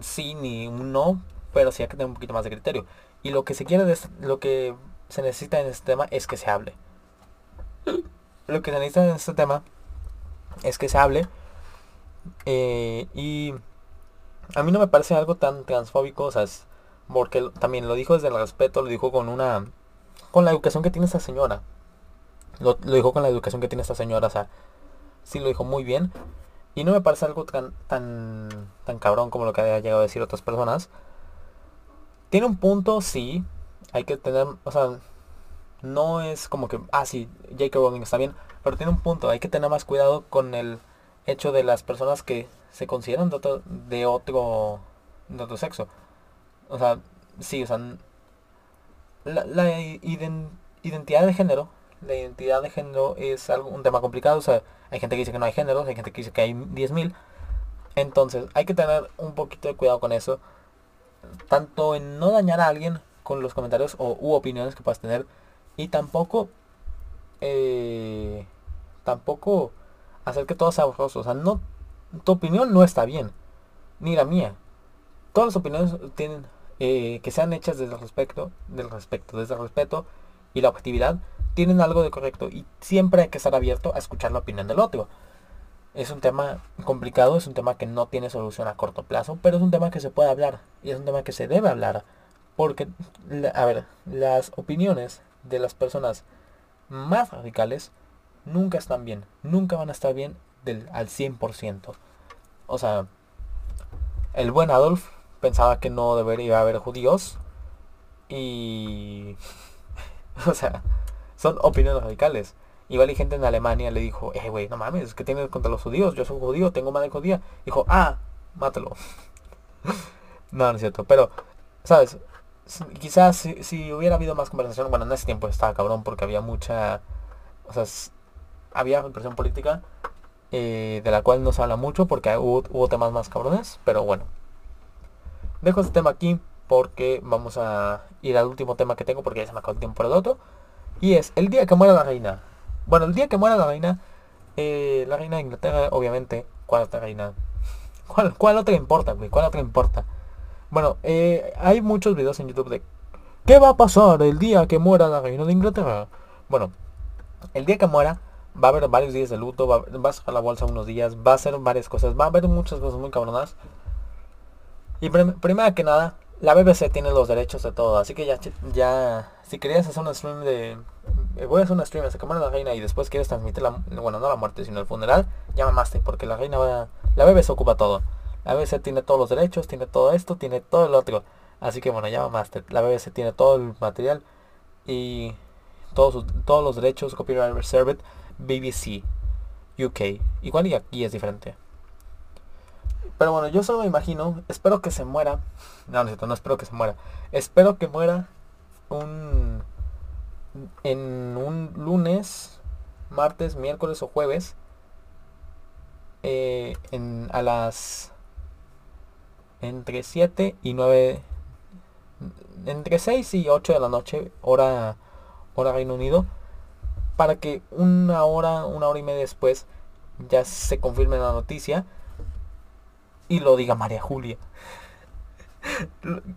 [SPEAKER 1] sí ni un no, pero sí hay que tener un poquito más de criterio. Y lo que se quiere, lo que se necesita en este tema es que se hable. Lo que se necesita en este tema es que se hable. Eh, y a mí no me parece algo tan transfóbico, o sea, porque también lo dijo desde el respeto, lo dijo con una, con la educación que tiene esta señora. Lo, dijo con la educación que tiene esta señora, o sea, sí lo dijo muy bien. Y no me parece algo tan, tan, tan cabrón como lo que haya llegado a decir otras personas. Tiene un punto, sí. Hay que tener, o sea, no es como que, ah, sí, J.K. Rowling está bien. Pero tiene un punto, hay que tener más cuidado con el hecho de las personas que se consideran de otro, de otro sexo. O sea, sí, o sea, la, la identidad de género la identidad de género es algo, un tema complicado. O sea, hay gente que dice que no hay géneros, hay gente que dice que hay 10.000. Entonces, hay que tener un poquito de cuidado con eso. Tanto en no dañar a alguien con los comentarios o u opiniones que puedas tener. Y tampoco, eh, tampoco hacer que todo sea borroso. O sea, no, tu opinión no está bien. Ni la mía. Todas las opiniones tienen eh, que sean hechas desde el respeto, del desde el respeto y la objetividad tienen algo de correcto y siempre hay que estar abierto a escuchar la opinión del otro. Es un tema complicado, es un tema que no tiene solución a corto plazo, pero es un tema que se puede hablar y es un tema que se debe hablar. Porque, a ver, las opiniones de las personas más radicales nunca están bien, nunca van a estar bien del, al 100%. O sea, el buen Adolf pensaba que no debería haber judíos y... o sea, son opiniones radicales. Igual hay gente en Alemania le dijo, eh, güey, no mames, ¿qué tienes contra los judíos? Yo soy judío, tengo madre judía. Dijo, ah, mátalo. no, no es cierto. Pero, ¿sabes? Quizás si, hubiera habido más conversación, bueno, en ese tiempo estaba cabrón porque había mucha, o sea, había presión política eh, de la cual no se habla mucho porque hubo, hubo temas más cabrones, pero bueno. Dejo este tema aquí porque vamos a ir al último tema que tengo porque ya se me acabó el tiempo el otro. Y es el día que muera la reina. Bueno, el día que muera la reina, eh, la reina de Inglaterra, obviamente. ¿Cuál otra reina? ¿Cuál, cuál otra importa, güey? ¿Cuál otra importa? Bueno, eh, hay muchos videos en YouTube de ¿Qué va a pasar el día que muera la reina de Inglaterra? Bueno, el día que muera va a haber varios días de luto, va, va a la bolsa unos días, va a hacer varias cosas, va a haber muchas cosas muy cabronas. Y primero que nada, la BBC tiene los derechos de todo, así que ya, ya si querías hacer un stream de... Eh, voy a hacer un stream de Cámara de la Reina y después quieres transmitir la... Bueno, no la muerte, sino el funeral, ya mamaste, porque la reina va... La BBC ocupa todo. La BBC tiene todos los derechos, tiene todo esto, tiene todo el otro. Así que bueno, ya mamaste. La BBC tiene todo el material y todos, todos los derechos, copyright reserved, BBC, UK. Igual y aquí es diferente. Pero bueno, yo solo me imagino, espero que se muera. No, no, no espero que se muera. Espero que muera un en un lunes, martes, miércoles o jueves eh, en, a las entre 7 y 9 entre 6 y 8 de la noche hora hora Reino Unido para que una hora una hora y media después ya se confirme la noticia y lo diga María Julia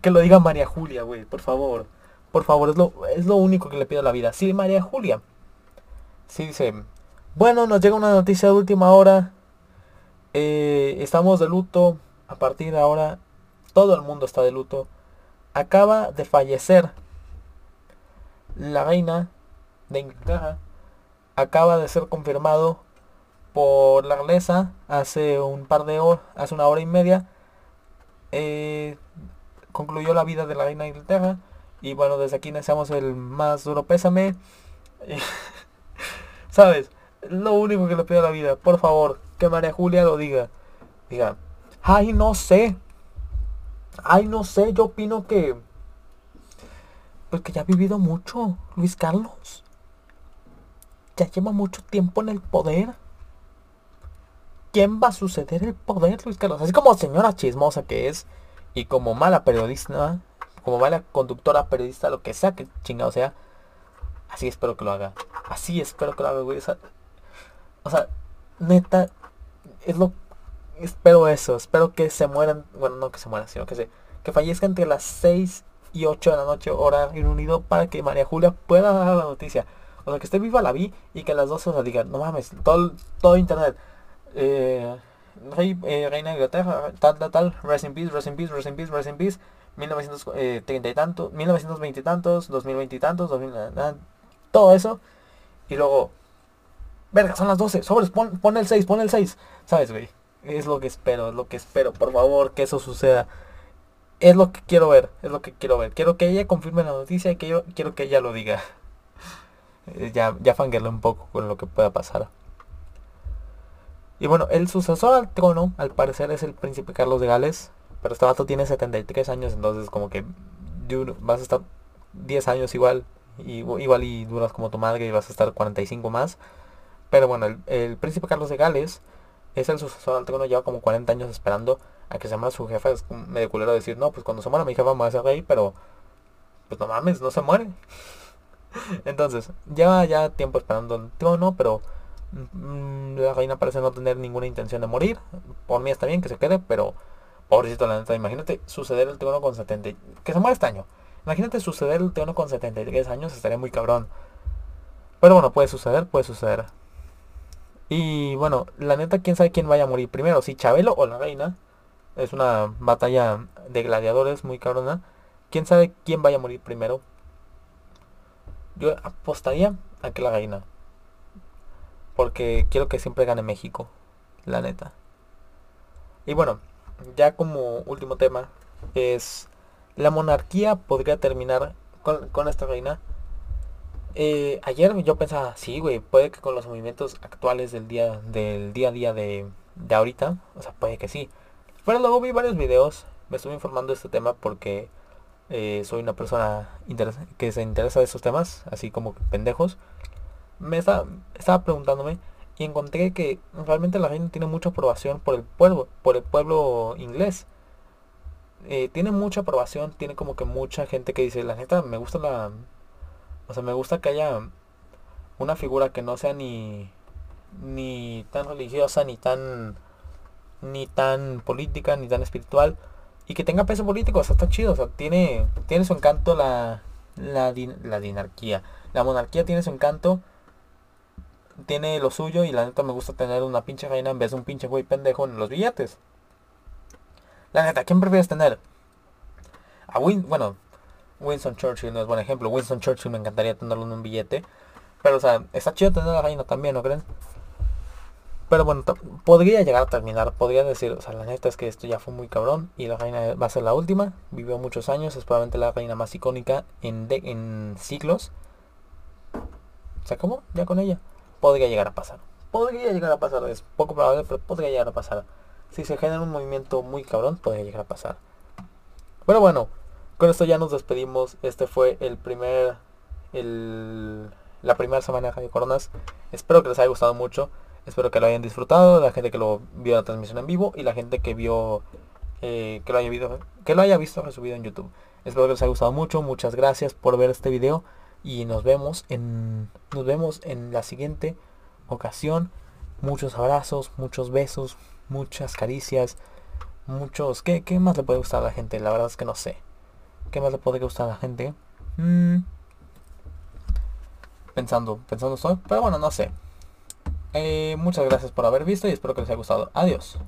[SPEAKER 1] que lo diga María Julia güey por favor por favor, es lo, es lo único que le pido a la vida. Sí, María Julia. Sí, dice, bueno, nos llega una noticia de última hora. Eh, estamos de luto a partir de ahora. todo el mundo está de luto. Acaba de fallecer la reina de Inglaterra. Acaba de ser confirmado por la realeza hace un par de horas, hace una hora y media. Eh, concluyó la vida de la reina de Inglaterra. Y bueno, desde aquí deseamos el más duro pésame. ¿Sabes? Lo único que le pido a la vida, por favor, que María Julia lo diga. Diga, ay, no sé. Ay, no sé, yo opino que... Pues que ya ha vivido mucho, Luis Carlos. Ya lleva mucho tiempo en el poder. ¿Quién va a suceder el poder, Luis Carlos? Así como señora chismosa que es. Y como mala periodista. Como mala conductora, periodista, lo que sea que chingado sea. Así espero que lo haga. Así espero que lo haga, güey. O sea, neta, es lo espero eso, espero que se mueran, bueno, no que se mueran, sino que se que fallezca entre las 6 y 8 de la noche hora Reino Unido para que María Julia pueda dar la noticia. O sea, que esté viva la vi y que las 12 se digan, no mames, todo, todo internet. Eh, eh, reina de Inglaterra, tal, tal, tal, rest in peace, rest in peace, rest in peace, rest in peace, 1930 y tantos, 1920 y tantos, 2020 y tantos, 2000, todo eso. Y luego, verga, son las 12, sobres, pon, el 6, pon el 6. ¿Sabes, güey? Es lo que espero, es lo que espero. Por favor, que eso suceda. Es lo que quiero ver, es lo que quiero ver. Quiero que ella confirme la noticia y que yo quiero que ella lo diga. Eh, ya, ya fangirle un poco con lo que pueda pasar. Y bueno, el sucesor al trono, al parecer, es el príncipe Carlos de Gales. Pero este vato tiene 73 años, entonces como que vas a estar 10 años igual. Igual y duras como tu madre y vas a estar 45 más. Pero bueno, el, príncipe Carlos de Gales es el sucesor al trono, lleva como 40 años esperando a que se muera su jefa. Es medio culero decir, no, pues cuando se muera mi jefa me va a ser rey, pero pues no mames, no se muere. Entonces, lleva ya tiempo esperando el trono, pero la reina parece no tener ninguna intención de morir. Por mí está bien que se quede, pero pobrecito la neta, imagínate suceder el trono con 70, que se muera este año. Imagínate suceder el trono con 73 años, estaría muy cabrón. Pero bueno, puede suceder, puede suceder. Y bueno, la neta, quién sabe quién vaya a morir primero, si Chabelo o la reina. Es una batalla de gladiadores muy cabrona. Quién sabe quién vaya a morir primero. Yo apostaría a que la reina. Porque quiero que siempre gane México. La neta. Y bueno, ya como último tema es la monarquía podría terminar con, con esta reina eh, ayer yo pensaba, sí, güey, puede que con los movimientos actuales del día, del día a día de, de ahorita, o sea, puede que sí. Pero luego vi varios videos, me estuve informando de este tema porque eh, soy una persona que se interesa de esos temas, así como pendejos. Me estaba, preguntándome y encontré que realmente la reina tiene mucha aprobación por el pueblo, por el pueblo inglés. Eh, tiene mucha aprobación, tiene como que mucha gente que dice, la neta, me gusta la, o sea, me gusta que haya una figura que no sea ni ni tan religiosa ni tan ni tan política ni tan espiritual y que tenga peso político, o sea, está chido, o sea, tiene tiene su encanto la la, la dinarquía. La monarquía tiene su encanto, tiene lo suyo y la neta me gusta tener una pinche reina en vez de un pinche güey pendejo en los billetes. La neta, ¿quién prefieres tener? A Win, bueno, Winston Churchill no es buen ejemplo. Winston Churchill me encantaría tenerlo en un billete. Pero, o sea, está chido tener la reina también, ¿no creen? Pero bueno, podría llegar a terminar. Podría decir, o sea, la neta es que esto ya fue muy cabrón. Y la reina va a ser la última. Vivió muchos años. Es probablemente la reina más icónica en, de, en siglos. ¿Se acabó? Ya con ella. Podría llegar a pasar. Podría llegar a pasar. Es poco probable, pero podría llegar a pasar. Si se genera un movimiento muy cabrón, podría llegar a pasar. Pero bueno, con esto ya nos despedimos. Este fue el primer, el, la primera semana de Coronas. Espero que les haya gustado mucho. Espero que lo hayan disfrutado. La gente que lo vio la transmisión en vivo y la gente que vio, eh, que lo haya visto, que lo haya visto resubido en YouTube. Espero que les haya gustado mucho. Muchas gracias por ver este video y nos vemos en, nos vemos en la siguiente ocasión. Muchos abrazos, muchos besos, muchas caricias, muchos... ¿Qué, qué más le puede gustar a la gente? La verdad es que no sé. ¿Qué más le puede gustar a la gente? Mm. Pensando, pensando estoy. Pero bueno, no sé. Eh, muchas gracias por haber visto y espero que les haya gustado. Adiós.